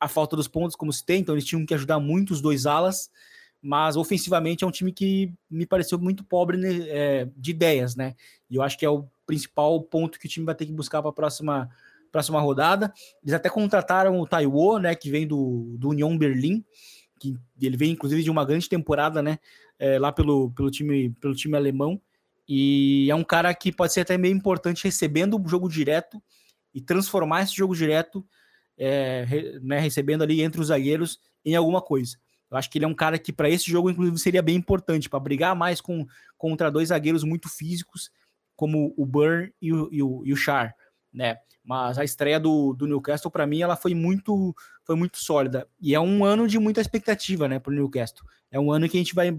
a falta dos pontos, como se tem, então eles tinham que ajudar muito os dois alas mas ofensivamente é um time que me pareceu muito pobre né, é, de ideias, né? E eu acho que é o principal ponto que o time vai ter que buscar para a próxima, próxima rodada. Eles até contrataram o Taiwo, né? Que vem do, do Union Berlim, que ele vem inclusive de uma grande temporada, né? É, lá pelo, pelo, time, pelo time alemão. E é um cara que pode ser até meio importante recebendo o jogo direto e transformar esse jogo direto, é, né, recebendo ali entre os zagueiros em alguma coisa. Eu acho que ele é um cara que, para esse jogo, inclusive, seria bem importante para brigar mais com, contra dois zagueiros muito físicos, como o Burn e o, e o, e o Char, né? Mas a estreia do, do Newcastle, para mim, ela foi muito, foi muito sólida. E é um ano de muita expectativa, né, para o Newcastle. É um ano que a gente vai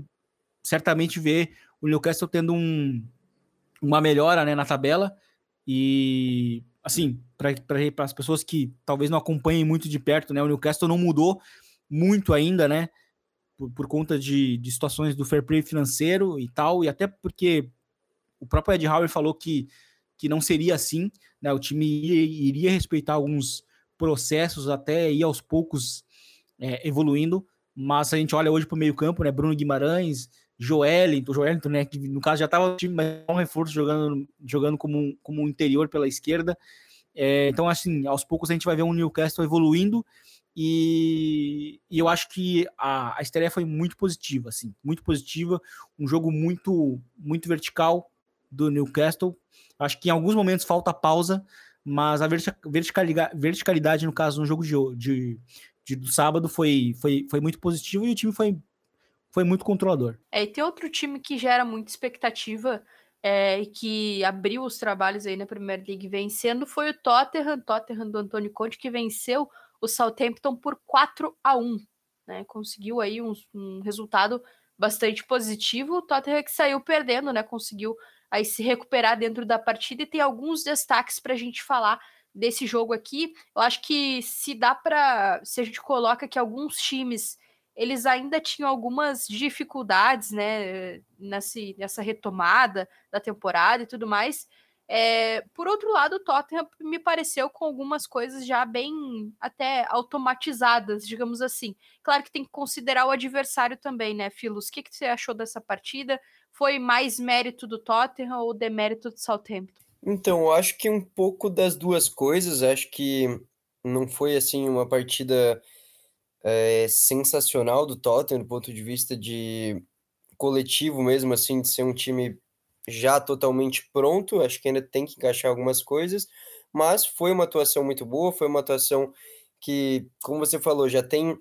certamente ver o Newcastle tendo um, uma melhora né, na tabela. E, assim, para as pessoas que talvez não acompanhem muito de perto, né, o Newcastle não mudou muito ainda, né? Por, por conta de, de situações do fair play financeiro e tal, e até porque o próprio Ed Howard falou que, que não seria assim, né? O time iria, iria respeitar alguns processos até ir aos poucos é, evoluindo, mas a gente olha hoje para o meio campo, né? Bruno Guimarães, Joelinton, Joelinton, né? Que no caso já estava time, é um reforço jogando, jogando como, um, como interior pela esquerda. É, então, assim, aos poucos a gente vai ver um Newcastle evoluindo e, e, eu acho que a, a estreia foi muito positiva, assim, muito positiva. Um jogo muito, muito vertical do Newcastle. Acho que em alguns momentos falta pausa, mas a verticalidade, verticalidade no caso, no jogo de, de, de, do sábado foi, foi, foi muito positivo e o time foi, foi muito controlador. É, e tem outro time que gera muita expectativa é, que abriu os trabalhos aí na Premier League vencendo foi o Tottenham, Tottenham do Antônio Conte, que venceu o Southampton por 4 a 1 né? Conseguiu aí um, um resultado bastante positivo. O Tottenham que saiu perdendo, né? Conseguiu aí se recuperar dentro da partida e tem alguns destaques para a gente falar desse jogo aqui. Eu acho que se dá para, se a gente coloca que alguns times eles ainda tinham algumas dificuldades, né, nessa, nessa retomada da temporada e tudo mais. É, por outro lado, o Tottenham me pareceu com algumas coisas já bem até automatizadas, digamos assim. Claro que tem que considerar o adversário também, né, Filos? O que, que você achou dessa partida? Foi mais mérito do Tottenham ou demérito do Southampton? Então, eu acho que um pouco das duas coisas. Acho que não foi assim uma partida é, sensacional do Tottenham do ponto de vista de coletivo mesmo, assim, de ser um time já totalmente pronto. Acho que ainda tem que encaixar algumas coisas, mas foi uma atuação muito boa, foi uma atuação que, como você falou, já tem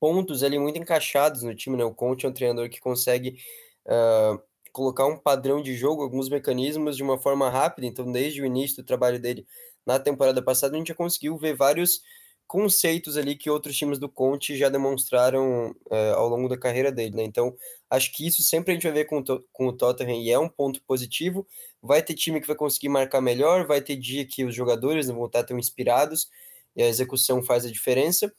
pontos ali muito encaixados no time, né? O Conte é um treinador que consegue uh, colocar um padrão de jogo, alguns mecanismos de uma forma rápida. Então, desde o início do trabalho dele na temporada passada, a gente já conseguiu ver vários conceitos ali que outros times do Conte já demonstraram é, ao longo da carreira dele, né? Então, acho que isso sempre a gente vai ver com, com o Tottenham e é um ponto positivo. Vai ter time que vai conseguir marcar melhor, vai ter dia que os jogadores não vão estar tão inspirados e a execução faz a diferença.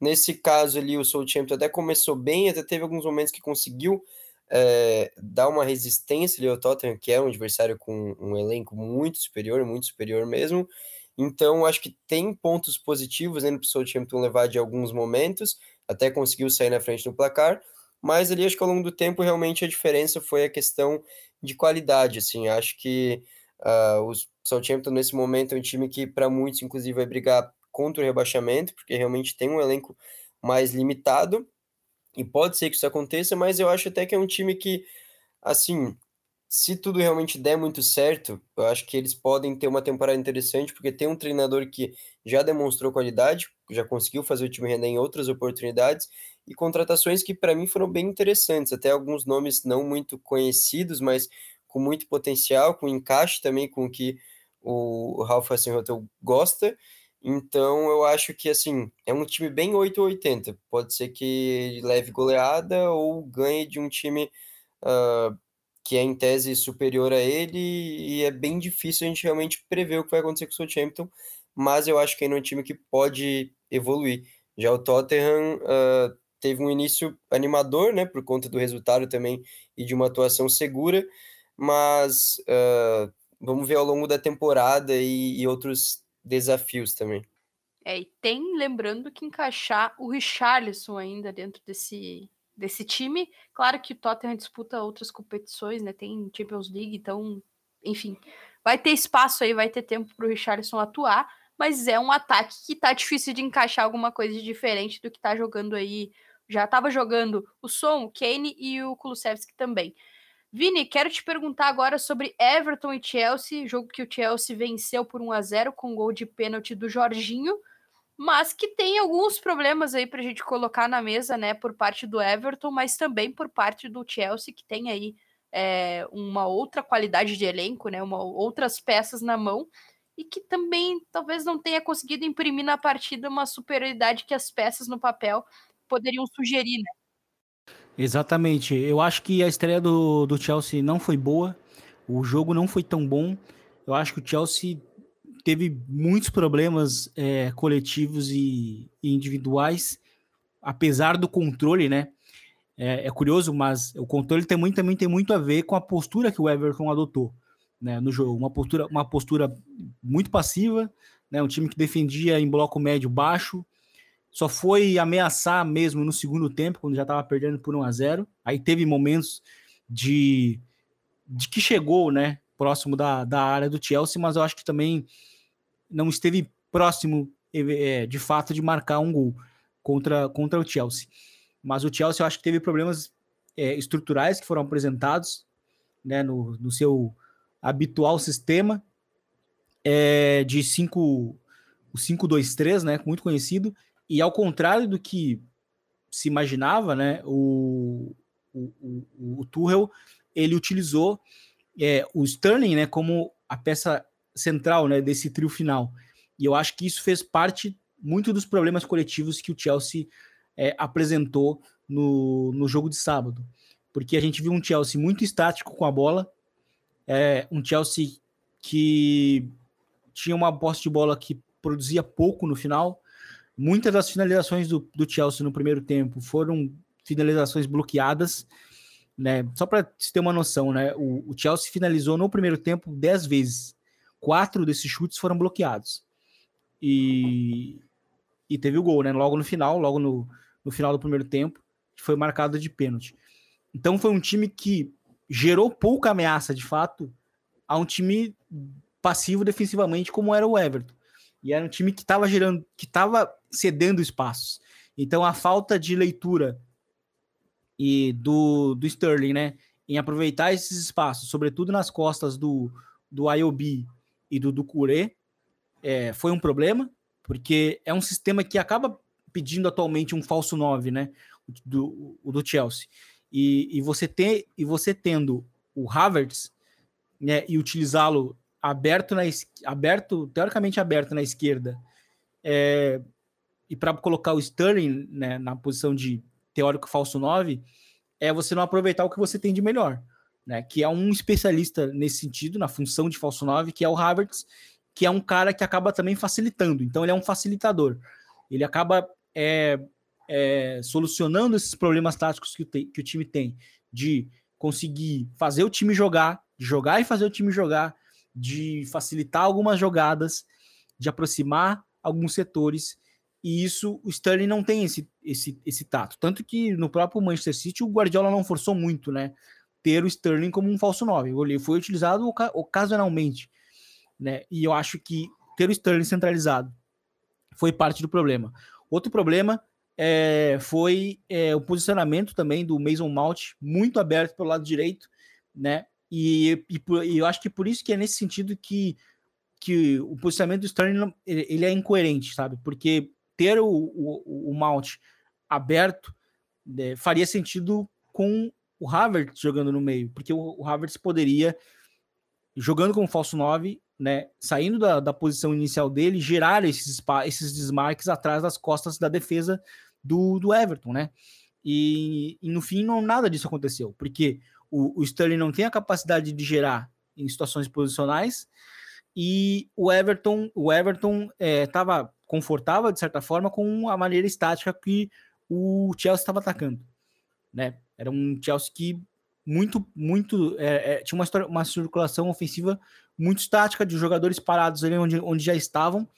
Nesse caso ali, o Southampton até começou bem, até teve alguns momentos que conseguiu é, dar uma resistência ali ao Tottenham, que é um adversário com um elenco muito superior, muito superior mesmo, então, acho que tem pontos positivos ainda para o Southampton levar de alguns momentos, até conseguiu sair na frente no placar, mas ali acho que ao longo do tempo realmente a diferença foi a questão de qualidade, assim, acho que uh, o Southampton nesse momento é um time que para muitos inclusive vai brigar contra o rebaixamento, porque realmente tem um elenco mais limitado, e pode ser que isso aconteça, mas eu acho até que é um time que, assim, se tudo realmente der muito certo, eu acho que eles podem ter uma temporada interessante, porque tem um treinador que já demonstrou qualidade, já conseguiu fazer o time render em outras oportunidades, e contratações que para mim foram bem interessantes, até alguns nomes não muito conhecidos, mas com muito potencial, com encaixe também com o que o Ralf Hasenhuttl gosta. Então eu acho que assim, é um time bem 880. Pode ser que leve goleada ou ganhe de um time uh, que é em tese superior a ele, e é bem difícil a gente realmente prever o que vai acontecer com o Southampton, mas eu acho que ainda é um time que pode evoluir. Já o Tottenham uh, teve um início animador, né, por conta do resultado também e de uma atuação segura, mas uh, vamos ver ao longo da temporada e, e outros desafios também. É, e tem, lembrando que encaixar o Richarlison ainda dentro desse, desse time. Claro que o Tottenham disputa outras competições, né? Tem Champions League, então, enfim, vai ter espaço aí, vai ter tempo para o Richarlison atuar, mas é um ataque que tá difícil de encaixar alguma coisa diferente do que tá jogando aí. Já estava jogando o Son, o Kane e o Kulusevski também. Vini, quero te perguntar agora sobre Everton e Chelsea, jogo que o Chelsea venceu por 1 a 0 com gol de pênalti do Jorginho mas que tem alguns problemas aí para a gente colocar na mesa, né, por parte do Everton, mas também por parte do Chelsea, que tem aí é, uma outra qualidade de elenco, né, uma, outras peças na mão, e que também talvez não tenha conseguido imprimir na partida uma superioridade que as peças no papel poderiam sugerir, né? Exatamente. Eu acho que a estreia do, do Chelsea não foi boa, o jogo não foi tão bom. Eu acho que o Chelsea teve muitos problemas é, coletivos e, e, individuais, apesar do controle, né? É, é, curioso, mas o controle muito, também tem muito a ver com a postura que o Everton adotou né, no jogo. Uma postura, uma postura muito passiva, né, um time que defendia em bloco médio baixo, só foi ameaçar mesmo no segundo tempo, quando já estava perdendo por 1 a 0 Aí teve momentos de, de que chegou, né? Próximo da, da área do Chelsea, mas eu acho que também não esteve próximo, é, de fato, de marcar um gol contra, contra o Chelsea. Mas o Chelsea eu acho que teve problemas é, estruturais que foram apresentados né, no, no seu habitual sistema é, de 5 o 5-2-3, né, muito conhecido, e ao contrário do que se imaginava, né, o, o, o, o Tuchel, ele utilizou é, o Sterling né, como a peça central né, desse trio final. E eu acho que isso fez parte muito dos problemas coletivos que o Chelsea é, apresentou no, no jogo de sábado. Porque a gente viu um Chelsea muito estático com a bola, é, um Chelsea que tinha uma posse de bola que produzia pouco no final. Muitas das finalizações do, do Chelsea no primeiro tempo foram finalizações bloqueadas. Né? Só para ter uma noção, né? O, o, Chelsea finalizou no primeiro tempo 10 vezes. Quatro desses chutes foram bloqueados. E, e teve o gol, né? Logo no final, logo no, no final do primeiro tempo, foi marcado de pênalti. Então foi um time que gerou pouca ameaça, de fato, a um time passivo defensivamente como era o Everton. E era um time que estava gerando, que estava cedendo espaços. Então a falta de leitura e do, do Sterling, né, em aproveitar esses espaços, sobretudo nas costas do, do IOB e do Ducuré, é, foi um problema, porque é um sistema que acaba pedindo atualmente um falso 9, né, do, do Chelsea. E, e, você ter, e você tendo o Havertz né, e utilizá-lo aberto, na, aberto, teoricamente aberto na esquerda, é, e para colocar o Sterling né, na posição de teórico falso 9, é você não aproveitar o que você tem de melhor, né? Que é um especialista nesse sentido, na função de falso 9, que é o Havertz, que é um cara que acaba também facilitando. Então ele é um facilitador. Ele acaba é, é, solucionando esses problemas táticos que o, te, que o time tem, de conseguir fazer o time jogar, jogar e fazer o time jogar, de facilitar algumas jogadas, de aproximar alguns setores e isso, o Sterling não tem esse, esse, esse tato. Tanto que no próprio Manchester City, o Guardiola não forçou muito, né? Ter o Sterling como um falso 9. Ele foi utilizado ocasionalmente, né? E eu acho que ter o Sterling centralizado foi parte do problema. Outro problema é, foi é, o posicionamento também do Mason Mount, muito aberto pelo lado direito, né? E, e, e, eu acho que por isso que é nesse sentido que, que o posicionamento do Sterling ele, é incoerente, sabe? Porque ter o, o, o Mount aberto né, faria sentido com o Havertz jogando no meio, porque o, Havertz poderia, jogando como falso 9, né, saindo da, da posição inicial dele, gerar esses, esses desmarques atrás das costas da defesa do, do Everton, né? E, e no fim, não, nada disso aconteceu, porque o, o Sterling não tem a capacidade de gerar em situações posicionais e o Everton, o Everton estava é, confortável, de certa forma, com a maneira estática que o Chelsea estava atacando. Né? Era um Chelsea que muito, muito é, é, tinha uma, história, uma circulação ofensiva muito estática de jogadores parados ali onde, onde já estavam,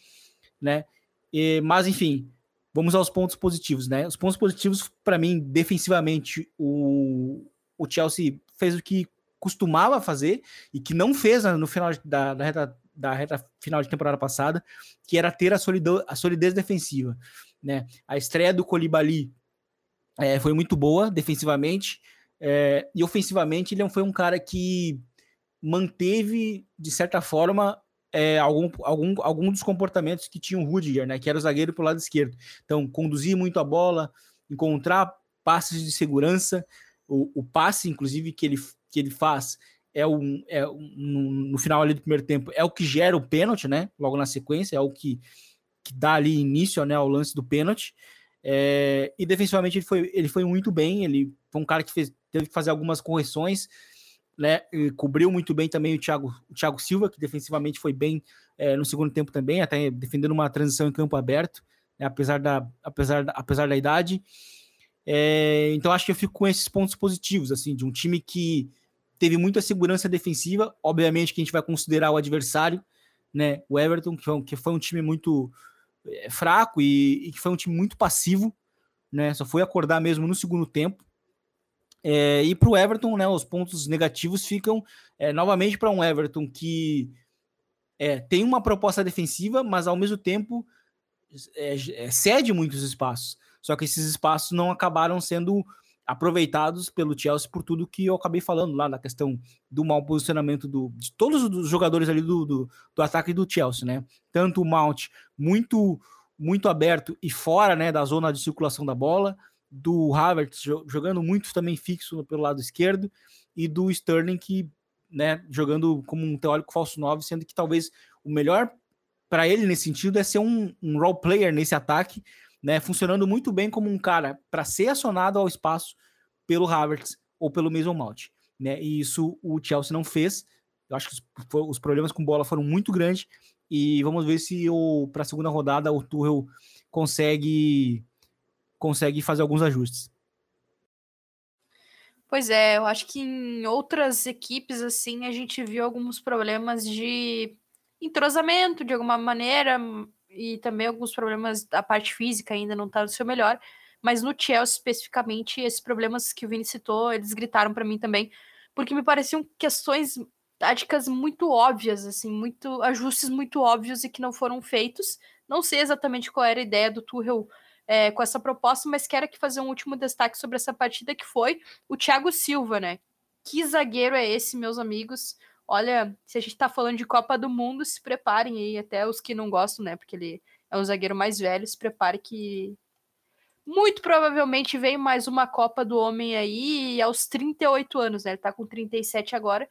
né? E, mas enfim, vamos aos pontos positivos, né? Os pontos positivos para mim, defensivamente, o, o Chelsea fez o que costumava fazer e que não fez no final da, da reta da reta final de temporada passada, que era ter a, solidez, a solidez defensiva. Né? A estreia do Colibali é, foi muito boa defensivamente, é, e ofensivamente ele foi um cara que manteve, de certa forma, é, algum, algum, algum dos comportamentos que tinha o Rudiger, né, que era o zagueiro para o lado esquerdo. Então, conduzir muito a bola, encontrar passes de segurança, o, o passe, inclusive, que ele, que ele faz é, um, é um, no final ali do primeiro tempo, é o que gera o pênalti, né? Logo na sequência, é o que, que dá ali início né, ao lance do pênalti. É, e defensivamente ele foi, ele foi muito bem, ele foi um cara que fez, teve que fazer algumas correções, né? cobriu muito bem também o Thiago, o Thiago Silva, que defensivamente foi bem é, no segundo tempo também, até defendendo uma transição em campo aberto, né, apesar, da, apesar, da, apesar da idade. É, então acho que eu fico com esses pontos positivos, assim, de um time que teve muita segurança defensiva. Obviamente que a gente vai considerar o adversário, né? O Everton, que foi, que foi um time muito fraco e, que foi um time muito passivo, né? Só foi acordar mesmo no segundo tempo. É, e para o Everton, né? Os pontos negativos ficam é, novamente para um Everton que é, tem uma proposta defensiva, mas ao mesmo tempo é, cede muitos espaços. Só que esses espaços não acabaram sendo aproveitados pelo Chelsea por tudo que eu acabei falando lá na questão do mau posicionamento do, de todos os jogadores ali do, do, do ataque do Chelsea, né? Tanto o Mount muito muito aberto e fora né, da zona de circulação da bola, do Havertz jogando muito também fixo pelo lado esquerdo, e do Sterling que né, jogando como um teórico falso 9, sendo que talvez o melhor para ele nesse sentido é ser um, um role player nesse ataque, né, funcionando muito bem como um cara para ser acionado ao espaço pelo Havertz ou pelo Mason Mount, né? E isso o Chelsea não fez. Eu acho que os, problemas com bola foram muito grandes e vamos ver se para a segunda rodada o Tuchel consegue consegue fazer alguns ajustes. Pois é, eu acho que em outras equipes assim a gente viu alguns problemas de entrosamento de alguma maneira e também alguns problemas da parte física ainda não tá no seu melhor, mas no Chelsea especificamente esses problemas que o Vini citou, eles gritaram para mim também, porque me pareciam questões táticas muito óbvias, assim, muito ajustes muito óbvios e que não foram feitos. Não sei exatamente qual era a ideia do Tuchel é, com essa proposta, mas quero aqui fazer um último destaque sobre essa partida que foi o Thiago Silva, né? Que zagueiro é esse, meus amigos? Olha, se a gente tá falando de Copa do Mundo, se preparem aí, até os que não gostam, né? Porque ele é um zagueiro mais velho, se prepare que muito provavelmente vem mais uma Copa do Homem aí aos 38 anos, né? Ele tá com 37 agora,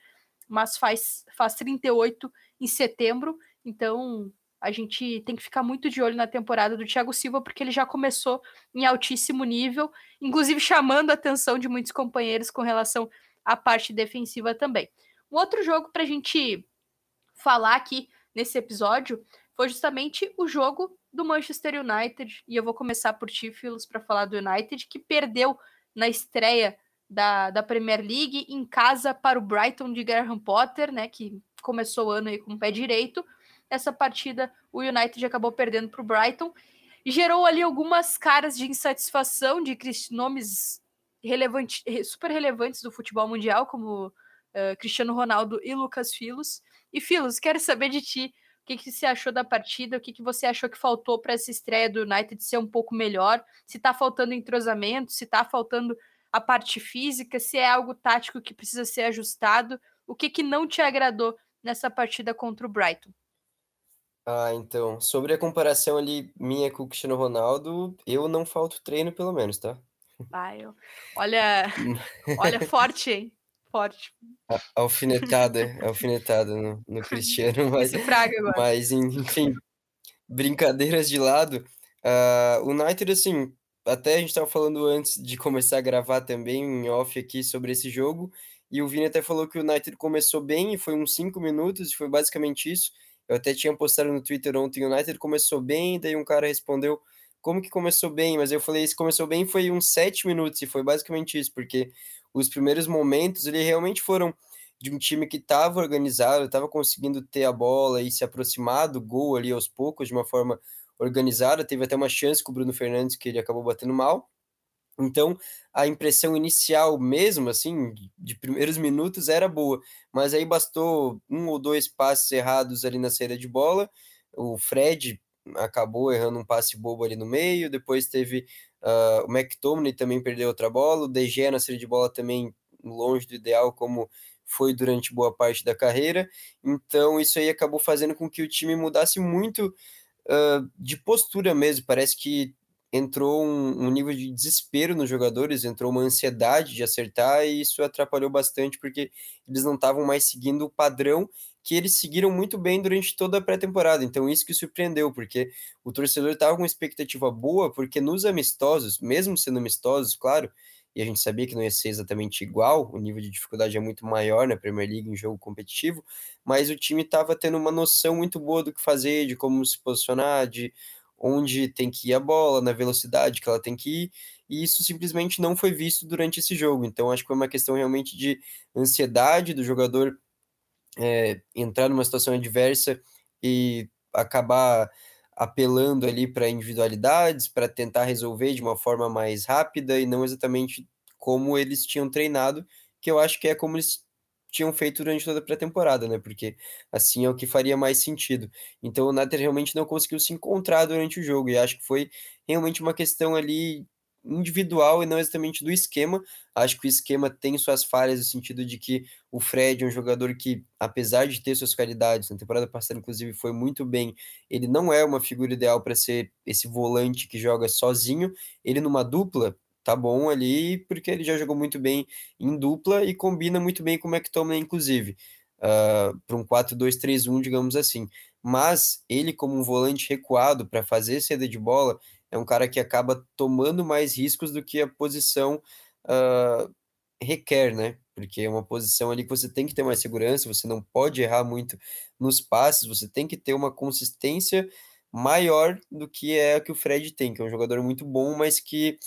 mas faz, faz 38 em setembro, então a gente tem que ficar muito de olho na temporada do Thiago Silva, porque ele já começou em altíssimo nível, inclusive chamando a atenção de muitos companheiros com relação à parte defensiva também. Um outro jogo para a gente falar aqui nesse episódio foi justamente o jogo do Manchester United, e eu vou começar por ti, Filos, para falar do United, que perdeu na estreia da, da Premier League em casa para o Brighton de Graham Potter, né, que começou o ano aí com o pé direito, essa partida o United acabou perdendo para o Brighton e gerou ali algumas caras de insatisfação de nomes relevante, super relevantes do futebol mundial, como uh, Cristiano Ronaldo e Lucas Filos. E Filos, quero saber de ti o que, que você achou da partida, o que, que você achou que faltou para essa estreia do United ser um pouco melhor, se está faltando entrosamento, se está faltando a parte física, se é algo tático que precisa ser ajustado, o que, que não te agradou nessa partida contra o Brighton? Ah, então, sobre a comparação ali minha com o Cristiano Ronaldo, eu não falto treino pelo menos, tá? Ah, eu... Olha, olha forte, hein? Forte. alfinetada, alfinetada no, no Cristiano, mas, mas enfim, brincadeiras de lado, uh, o United, assim, até a gente estava falando antes de começar a gravar também em off aqui sobre esse jogo, e o Vini até falou que o United começou bem, e foi uns 5 minutos, e foi basicamente isso, eu até tinha postado no Twitter ontem, o United começou bem, daí um cara respondeu como que começou bem, mas eu falei, se começou bem foi uns sete minutos, e foi basicamente isso, porque os primeiros momentos ele realmente foram de um time que estava organizado, estava conseguindo ter a bola e se aproximar do gol ali aos poucos, de uma forma organizada, teve até uma chance com o Bruno Fernandes que ele acabou batendo mal, então, a impressão inicial mesmo, assim, de primeiros minutos era boa, mas aí bastou um ou dois passes errados ali na saída de bola. O Fred acabou errando um passe bobo ali no meio, depois teve uh, o McTominay também perdeu outra bola, o DG na saída de bola também longe do ideal, como foi durante boa parte da carreira. Então, isso aí acabou fazendo com que o time mudasse muito uh, de postura mesmo. Parece que entrou um, um, nível de desespero nos jogadores, entrou uma ansiedade de acertar, e isso atrapalhou bastante, porque eles não estavam mais seguindo o padrão que eles seguiram muito bem durante toda a pré-temporada. Então, isso que surpreendeu, porque o torcedor estava com expectativa boa, porque nos amistosos, mesmo sendo amistosos, claro, e a gente sabia que não ia ser exatamente igual, o nível de dificuldade é muito maior na Premier League em jogo competitivo, mas o time estava tendo uma noção muito boa do que fazer, de como se posicionar, de onde tem que ir a bola, na velocidade que ela tem que ir, e isso simplesmente não foi visto durante esse jogo. Então, acho que foi uma questão realmente de ansiedade do jogador é, entrar numa situação adversa e acabar apelando ali para individualidades, para tentar resolver de uma forma mais rápida e não exatamente como eles tinham treinado, que eu acho que é como eles tinham feito durante toda a pré-temporada, né? Porque assim é o que faria mais sentido. Então o Nader realmente não conseguiu se encontrar durante o jogo, e acho que foi realmente uma questão ali individual e não exatamente do esquema. Acho que o esquema tem suas falhas no sentido de que o Fred é um jogador que, apesar de ter suas qualidades, na temporada passada, inclusive, foi muito bem, ele não é uma figura ideal para ser esse volante que joga sozinho. Ele numa dupla, tá bom ali, porque ele já jogou muito bem em dupla e combina muito bem com o McTominay, inclusive, uh, para um 4-2-3-1, digamos assim. Mas ele, como um volante recuado para fazer saída de bola, é um cara que acaba tomando mais riscos do que a posição uh, requer, né? Porque é uma posição ali que você tem que ter mais segurança, você não pode errar muito nos passes, você tem que ter uma consistência maior do que é a que o Fred tem, que é um jogador muito bom, mas que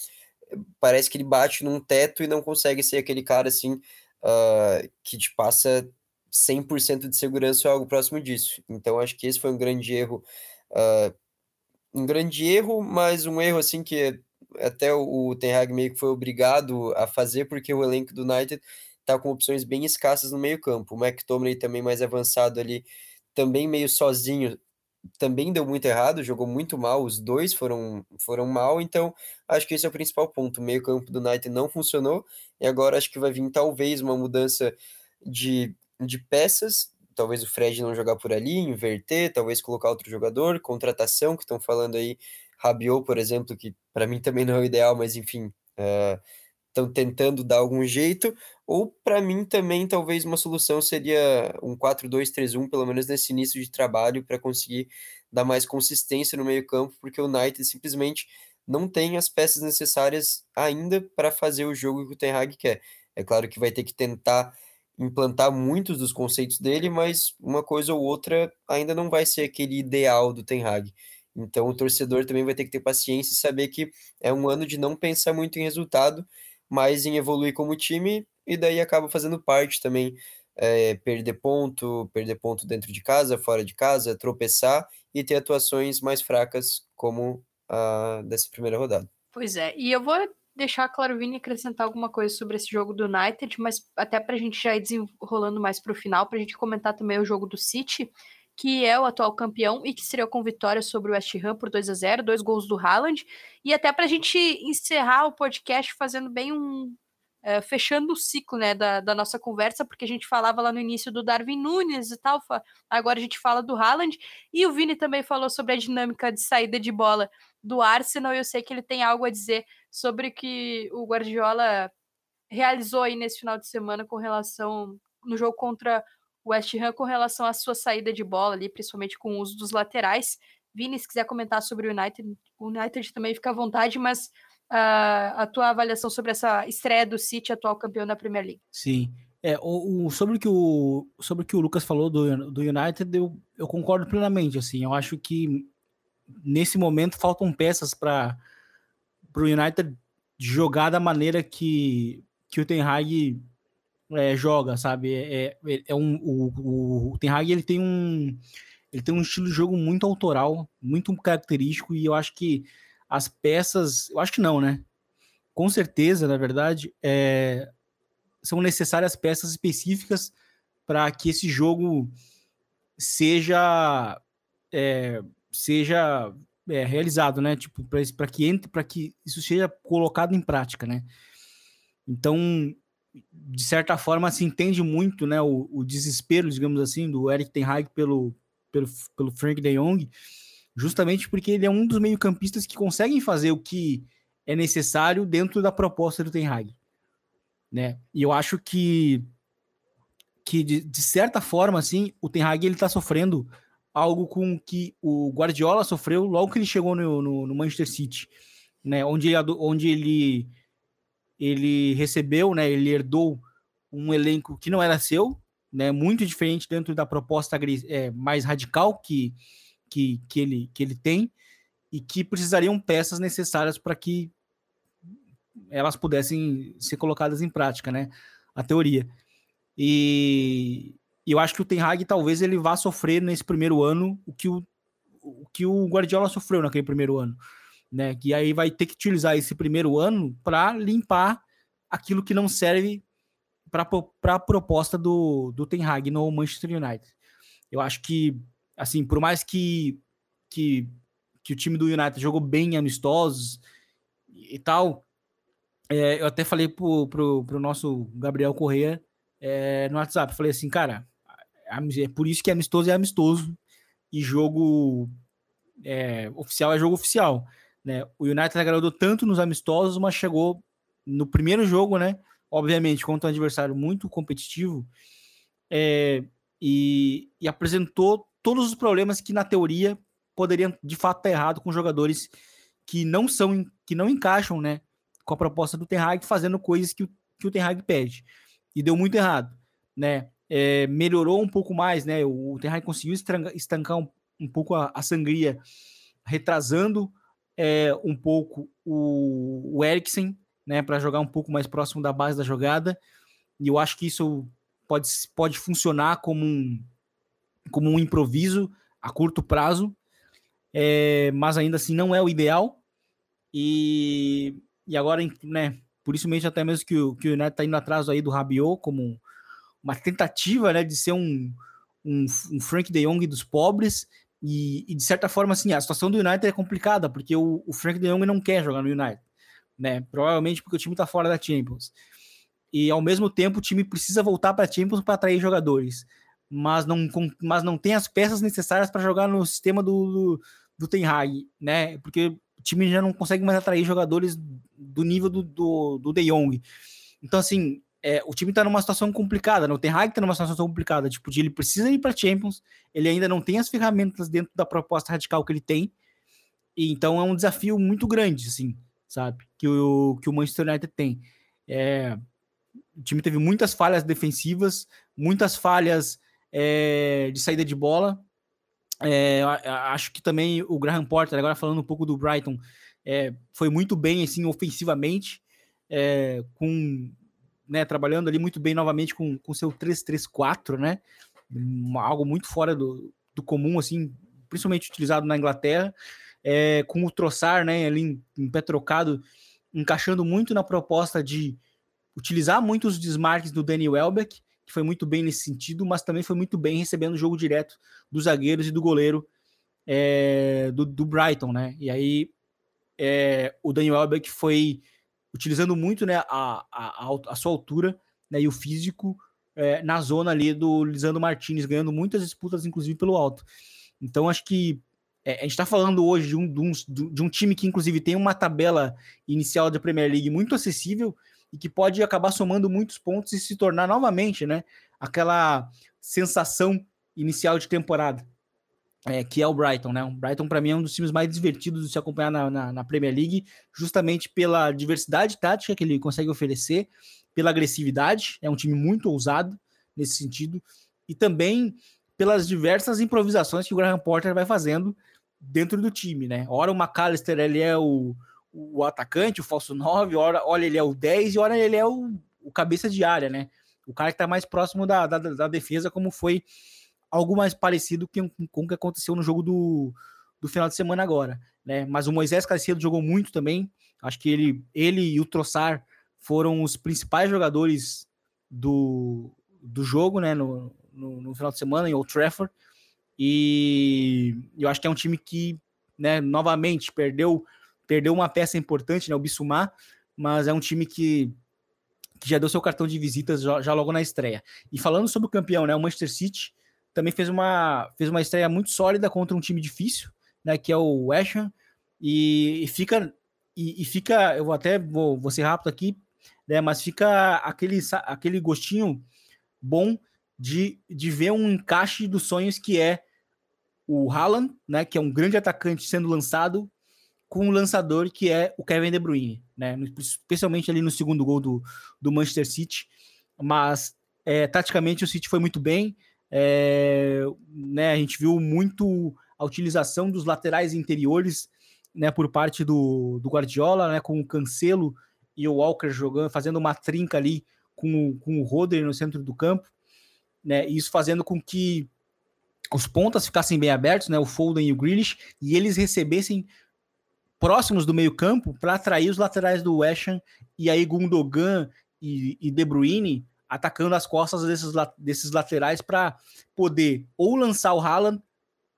parece que ele bate num teto e não consegue ser aquele cara assim uh, que te passa 100% de segurança ou algo próximo disso. Então acho que esse foi um grande erro, uh, um grande erro, mas um erro assim que até o Ten Hag meio que foi obrigado a fazer porque o elenco do United tá com opções bem escassas no meio campo. O McTominay também mais avançado ali, também meio sozinho, também deu muito errado, jogou muito mal, os dois foram, foram mal, então acho que esse é o principal ponto. O meio-campo do United não funcionou, e agora acho que vai vir talvez uma mudança de, de peças, talvez o Fred não jogar por ali, inverter, talvez colocar outro jogador, contratação, que estão falando aí, Rabiot, por exemplo, que para mim também não é o ideal, mas enfim, estão uh, tentando dar algum jeito, ou para mim também talvez uma solução seria um 4-2-3-1, pelo menos nesse início de trabalho, para conseguir dar mais consistência no meio-campo, porque o United simplesmente não tem as peças necessárias ainda para fazer o jogo que o Ten Hag quer. É claro que vai ter que tentar implantar muitos dos conceitos dele, mas uma coisa ou outra ainda não vai ser aquele ideal do Ten Hag. Então o torcedor também vai ter que ter paciência e saber que é um ano de não pensar muito em resultado, mas em evoluir como time e daí acaba fazendo parte também é, perder ponto, perder ponto dentro de casa, fora de casa, tropeçar e ter atuações mais fracas como a dessa primeira rodada. Pois é, e eu vou deixar claro Vini acrescentar alguma coisa sobre esse jogo do United, mas até para a gente já ir desenrolando mais para o final, para a gente comentar também o jogo do City, que é o atual campeão e que seria com vitória sobre o West Ham por 2 a 0 dois gols do Haaland, e até para a gente encerrar o podcast fazendo bem um, é, fechando o ciclo né, da, da, nossa conversa, porque a gente falava lá no início do Darwin Nunes e tal, agora a gente fala do Haaland, e o Vini também falou sobre a dinâmica de saída de bola do Arsenal, e eu sei que ele tem algo a dizer sobre o que o Guardiola realizou aí nesse final de semana com relação no jogo contra o West Ham com relação à sua saída de bola ali, principalmente com o uso dos laterais. Vini, se quiser comentar sobre o United, o United também fica à vontade, mas a, a tua avaliação sobre essa estreia do City, atual campeão da Premier League. Sim. É, o, o, sobre, o que o, sobre o que o Lucas falou do, do United, eu, eu concordo plenamente. Assim, eu acho que nesse momento faltam peças para o United jogar da maneira que, que o Ten Hag é, joga, sabe? É, é, é um, o, o Ten Hag ele tem um ele tem um estilo de jogo muito autoral, muito característico e eu acho que as peças, eu acho que não, né? Com certeza, na verdade, é, são necessárias peças específicas para que esse jogo seja é, seja é, realizado, né? Tipo, para que entre, para que isso seja colocado em prática, né? Então, de certa forma, se entende muito, né? O, o desespero, digamos assim, do Eric Ten Hag pelo, pelo, pelo Frank De Jong, justamente porque ele é um dos meio-campistas que conseguem fazer o que é necessário dentro da proposta do Ten Hag, né? E eu acho que que de, de certa forma assim, o Ten Hag ele tá sofrendo algo com que o Guardiola sofreu logo que ele chegou no, no, no Manchester City, né? Onde ele, onde ele ele recebeu, né? Ele herdou um elenco que não era seu, né? Muito diferente dentro da proposta é, mais radical que que, que, ele, que ele tem e que precisariam peças necessárias para que elas pudessem ser colocadas em prática, né? A teoria. E eu acho que o Ten Hag talvez ele vá sofrer nesse primeiro ano o que o, o que o Guardiola sofreu naquele primeiro ano, né? Que aí vai ter que utilizar esse primeiro ano para limpar aquilo que não serve para a proposta do, do Ten Hag no Manchester United. Eu acho que assim, por mais que, que, que o time do United jogou bem amistosos e tal, é, eu até falei pro, pro, pro nosso Gabriel Corrêa é, no WhatsApp, falei assim, cara, é por isso que amistoso é amistoso e jogo é, oficial é jogo oficial, né? O United agradou tanto nos amistosos, mas chegou no primeiro jogo, né? Obviamente, contra um adversário muito competitivo é, e, e apresentou todos os problemas que na teoria poderiam de fato estar errado com jogadores que não são que não encaixam, né, com a proposta do Ten Hag, fazendo coisas que o, que o Ten Hag pede. E deu muito errado, né? É, melhorou um pouco mais, né? O Ten Hag conseguiu estancar um, um pouco a, a, sangria, retrasando é, um pouco o, o Eriksen, né, para jogar um pouco mais próximo da base da jogada. E eu acho que isso pode, pode funcionar como um, como um improviso a curto prazo, é, mas ainda assim não é o ideal. E, e agora, né, por isso mesmo até mesmo que o, que o United está indo atrás aí do Rabiot como uma tentativa né, de ser um, um, um Frank de Jong dos pobres. E, e, de certa forma, assim, a situação do United é complicada, porque o, o Frank de Jong não quer jogar no United. Né? Provavelmente porque o time está fora da Champions. E ao mesmo tempo o time precisa voltar para a Champions para atrair jogadores mas não, mas não tem as peças necessárias para jogar no sistema do, do, do Ten Hag, né? Porque o time já não consegue mais atrair jogadores do nível do, do, do De Jong. Então, assim, é, o time está numa situação complicada, né? O Ten Hag está numa situação complicada, tipo, de ele precisa ir para Champions, ele ainda não tem as ferramentas dentro da proposta radical que ele tem, e então é um desafio muito grande, assim, sabe? Que o, que o Manchester United tem. É, o time teve muitas falhas defensivas, muitas falhas é, de saída de bola. É, acho que também o Graham Porter, agora falando um pouco do Brighton, é, foi muito bem assim ofensivamente, é, com né, trabalhando ali muito bem novamente com o seu 3-3-4, né? Algo muito fora do, do comum, assim, principalmente utilizado na Inglaterra, é, com o Troçar, né, ali em, em pé trocado, encaixando muito na proposta de utilizar muito os desmarques do Danny Welbeck que foi muito bem nesse sentido, mas também foi muito bem recebendo o jogo direto dos zagueiros e do goleiro é, do, do, Brighton, né? E aí é, o Daniel Welbeck foi utilizando muito né, a, a, a sua altura né, e o físico é, na zona ali do Lisandro Martinez, ganhando muitas disputas, inclusive pelo alto. Então, acho que a gente está falando hoje de um, de, um, de um time que, inclusive, tem uma tabela inicial da Premier League muito acessível, e que pode acabar somando muitos pontos e se tornar novamente, né, aquela sensação inicial de temporada, é, que é o Brighton, né? O Brighton, para mim, é um dos times mais divertidos de se acompanhar na, na, na, Premier League, justamente pela diversidade tática que ele consegue oferecer, pela agressividade, é um time muito ousado nesse sentido, e também pelas diversas improvisações que o Graham Potter vai fazendo dentro do time, né? Ora o McAllister, ele é o, o atacante, o falso 9, ora, olha, ele é o 10 e olha, ele é o, o cabeça de área, né? O cara que está mais próximo da, da, da, defesa, como foi algo mais parecido com, com o que aconteceu no jogo do, do final de semana agora, né? Mas o Moisés Caicedo jogou muito também. Acho que ele, ele e o Troçar foram os principais jogadores do, do jogo, né? No, no, no final de semana em Old Trafford. E eu acho que é um time que, né, novamente, perdeu perdeu uma peça importante, né, o Bissumar, mas é um time que, que já deu seu cartão de visitas já, já, logo na estreia. E falando sobre o campeão, né, o Manchester City também fez uma, fez uma estreia muito sólida contra um time difícil, né, que é o West Ham, e, e fica e, e, fica, eu vou até vou, vou ser rápido aqui, né, mas fica aquele, aquele gostinho bom de, de ver um encaixe dos sonhos que é o Haaland, né, que é um grande atacante sendo lançado com o lançador que é o Kevin De Bruyne, né? Especialmente ali no segundo gol do, do Manchester City. Mas é, taticamente o City foi muito bem. É, né, a gente viu muito a utilização dos laterais interiores né, por parte do, do Guardiola, né, com o Cancelo e o Walker jogando, fazendo uma trinca ali com o, com o Rodri no centro do campo, né, isso fazendo com que os pontas ficassem bem abertos, né, o Foden e o Grealish, e eles recebessem próximos do meio-campo para atrair os laterais do West Ham e aí Gundogan e, e De Bruyne atacando as costas desses, desses laterais para poder ou lançar o Haaland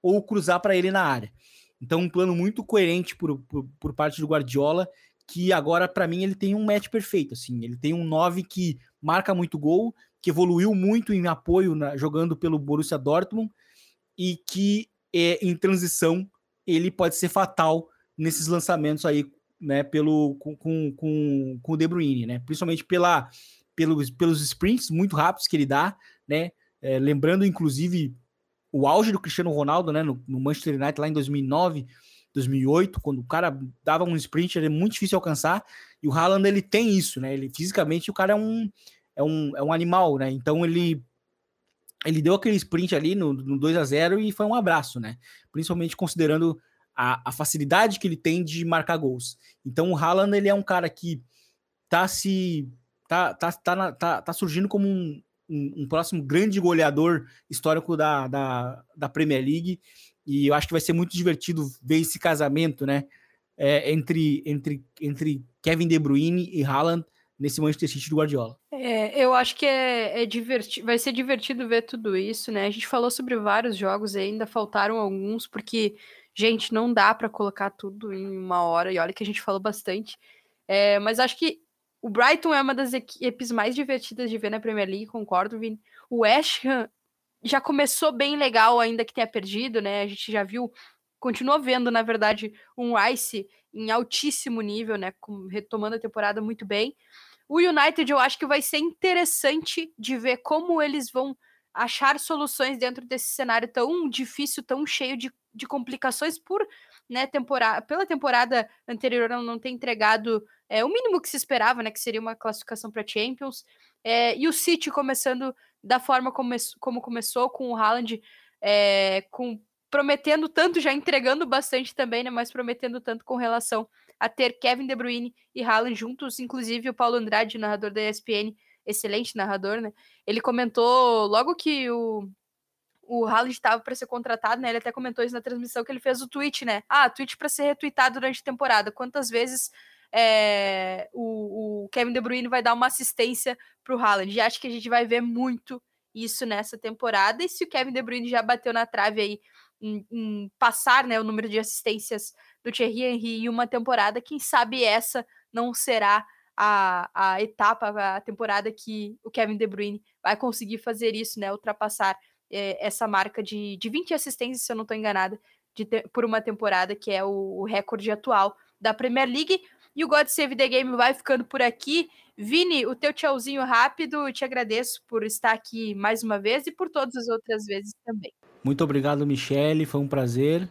ou cruzar para ele na área. Então, um plano muito coerente por, por, por, parte do Guardiola que agora, para mim, ele tem um match perfeito. Assim, ele tem um 9 que marca muito gol, que evoluiu muito em apoio na, jogando pelo Borussia Dortmund e que é, em transição ele pode ser fatal nesses lançamentos aí, né, pelo com, com, com, o De Bruyne, né? Principalmente pela, pelos, pelos sprints muito rápidos que ele dá, né? É, lembrando, inclusive, o auge do Cristiano Ronaldo, né, no, no, Manchester United lá em 2009, 2008, quando o cara dava um sprint, era muito difícil alcançar, e o Haaland, ele tem isso, né? Ele fisicamente o cara é um é um, é um animal, né? Então ele ele deu aquele sprint ali no, no 2 a 0 e foi um abraço, né? Principalmente considerando a, a, facilidade que ele tem de marcar gols. Então o Haaland ele é um cara que tá se tá tá, tá, tá, tá surgindo como um, um, um, próximo grande goleador histórico da, da, da, Premier League e eu acho que vai ser muito divertido ver esse casamento, né? É, entre, entre, entre Kevin De Bruyne e Haaland nesse Manchester City do Guardiola. É, eu acho que é, é divertido, vai ser divertido ver tudo isso, né? A gente falou sobre vários jogos e ainda faltaram alguns, porque, gente, não dá para colocar tudo em uma hora, e olha que a gente falou bastante. É, mas acho que o Brighton é uma das equipes mais divertidas de ver na Premier League, concordo, Vini. O West Ham já começou bem legal, ainda que tenha perdido, né? A gente já viu, continua vendo, na verdade, um Rice em altíssimo nível, né? Retomando a temporada muito bem. O United eu acho que vai ser interessante de ver como eles vão achar soluções dentro desse cenário tão difícil, tão cheio de, de complicações por né, temporada, pela temporada anterior não, não ter entregado é, o mínimo que se esperava, né, que seria uma classificação para Champions. É, e o City começando da forma como, como começou, com o Haaland é, com, prometendo tanto, já entregando bastante também, né, mas prometendo tanto com relação a ter Kevin De Bruyne e Haaland juntos, inclusive o Paulo Andrade, narrador da ESPN, excelente narrador, né? Ele comentou logo que o o Haaland estava para ser contratado, né? Ele até comentou isso na transmissão que ele fez o tweet, né? Ah, tweet para ser retweetado durante a temporada. Quantas vezes é, o, o, Kevin De Bruyne vai dar uma assistência para o Haaland? E acho que a gente vai ver muito isso nessa temporada. E se o Kevin De Bruyne já bateu na trave aí em, em passar, né, o número de assistências do Thierry Henry em uma temporada, quem sabe essa não será a, a etapa, a temporada que o Kevin De Bruyne vai conseguir fazer isso, né? Ultrapassar é, essa marca de, de 20 assistências, se eu não estou enganada, de por uma temporada, que é o, o, recorde atual da Premier League. E o God Save the Game vai ficando por aqui. Vini, o teu tchauzinho rápido, te agradeço por estar aqui mais uma vez e por todas as outras vezes também. Muito obrigado, Michele, foi um prazer.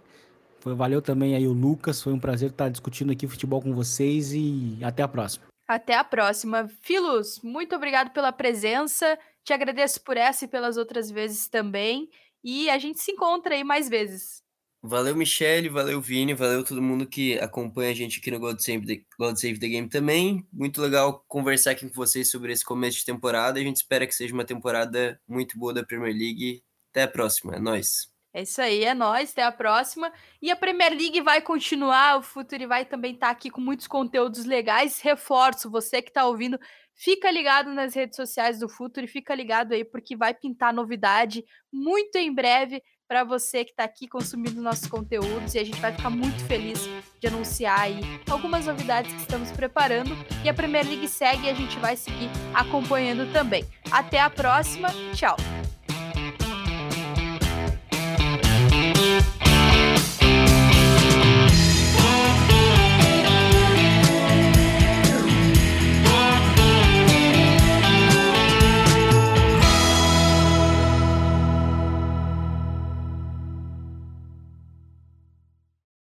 Valeu também aí o Lucas, foi um prazer estar discutindo aqui futebol com vocês e até a próxima. Até a próxima. Filos, muito obrigado pela presença. Te agradeço por essa e pelas outras vezes também. E a gente se encontra aí mais vezes. Valeu, Michele, valeu, Vini, valeu todo mundo que acompanha a gente aqui no God Save, the, God Save the Game também. Muito legal conversar aqui com vocês sobre esse começo de temporada. A gente espera que seja uma temporada muito boa da Premier League. Até a próxima, é nóis. É isso aí, é nóis, até a próxima. E a Premier League vai continuar, o Futuri vai também estar tá aqui com muitos conteúdos legais. Reforço, você que está ouvindo, fica ligado nas redes sociais do Futuri, fica ligado aí, porque vai pintar novidade muito em breve para você que está aqui consumindo nossos conteúdos e a gente vai ficar muito feliz de anunciar aí algumas novidades que estamos preparando e a Premier League segue e a gente vai seguir acompanhando também. Até a próxima, tchau!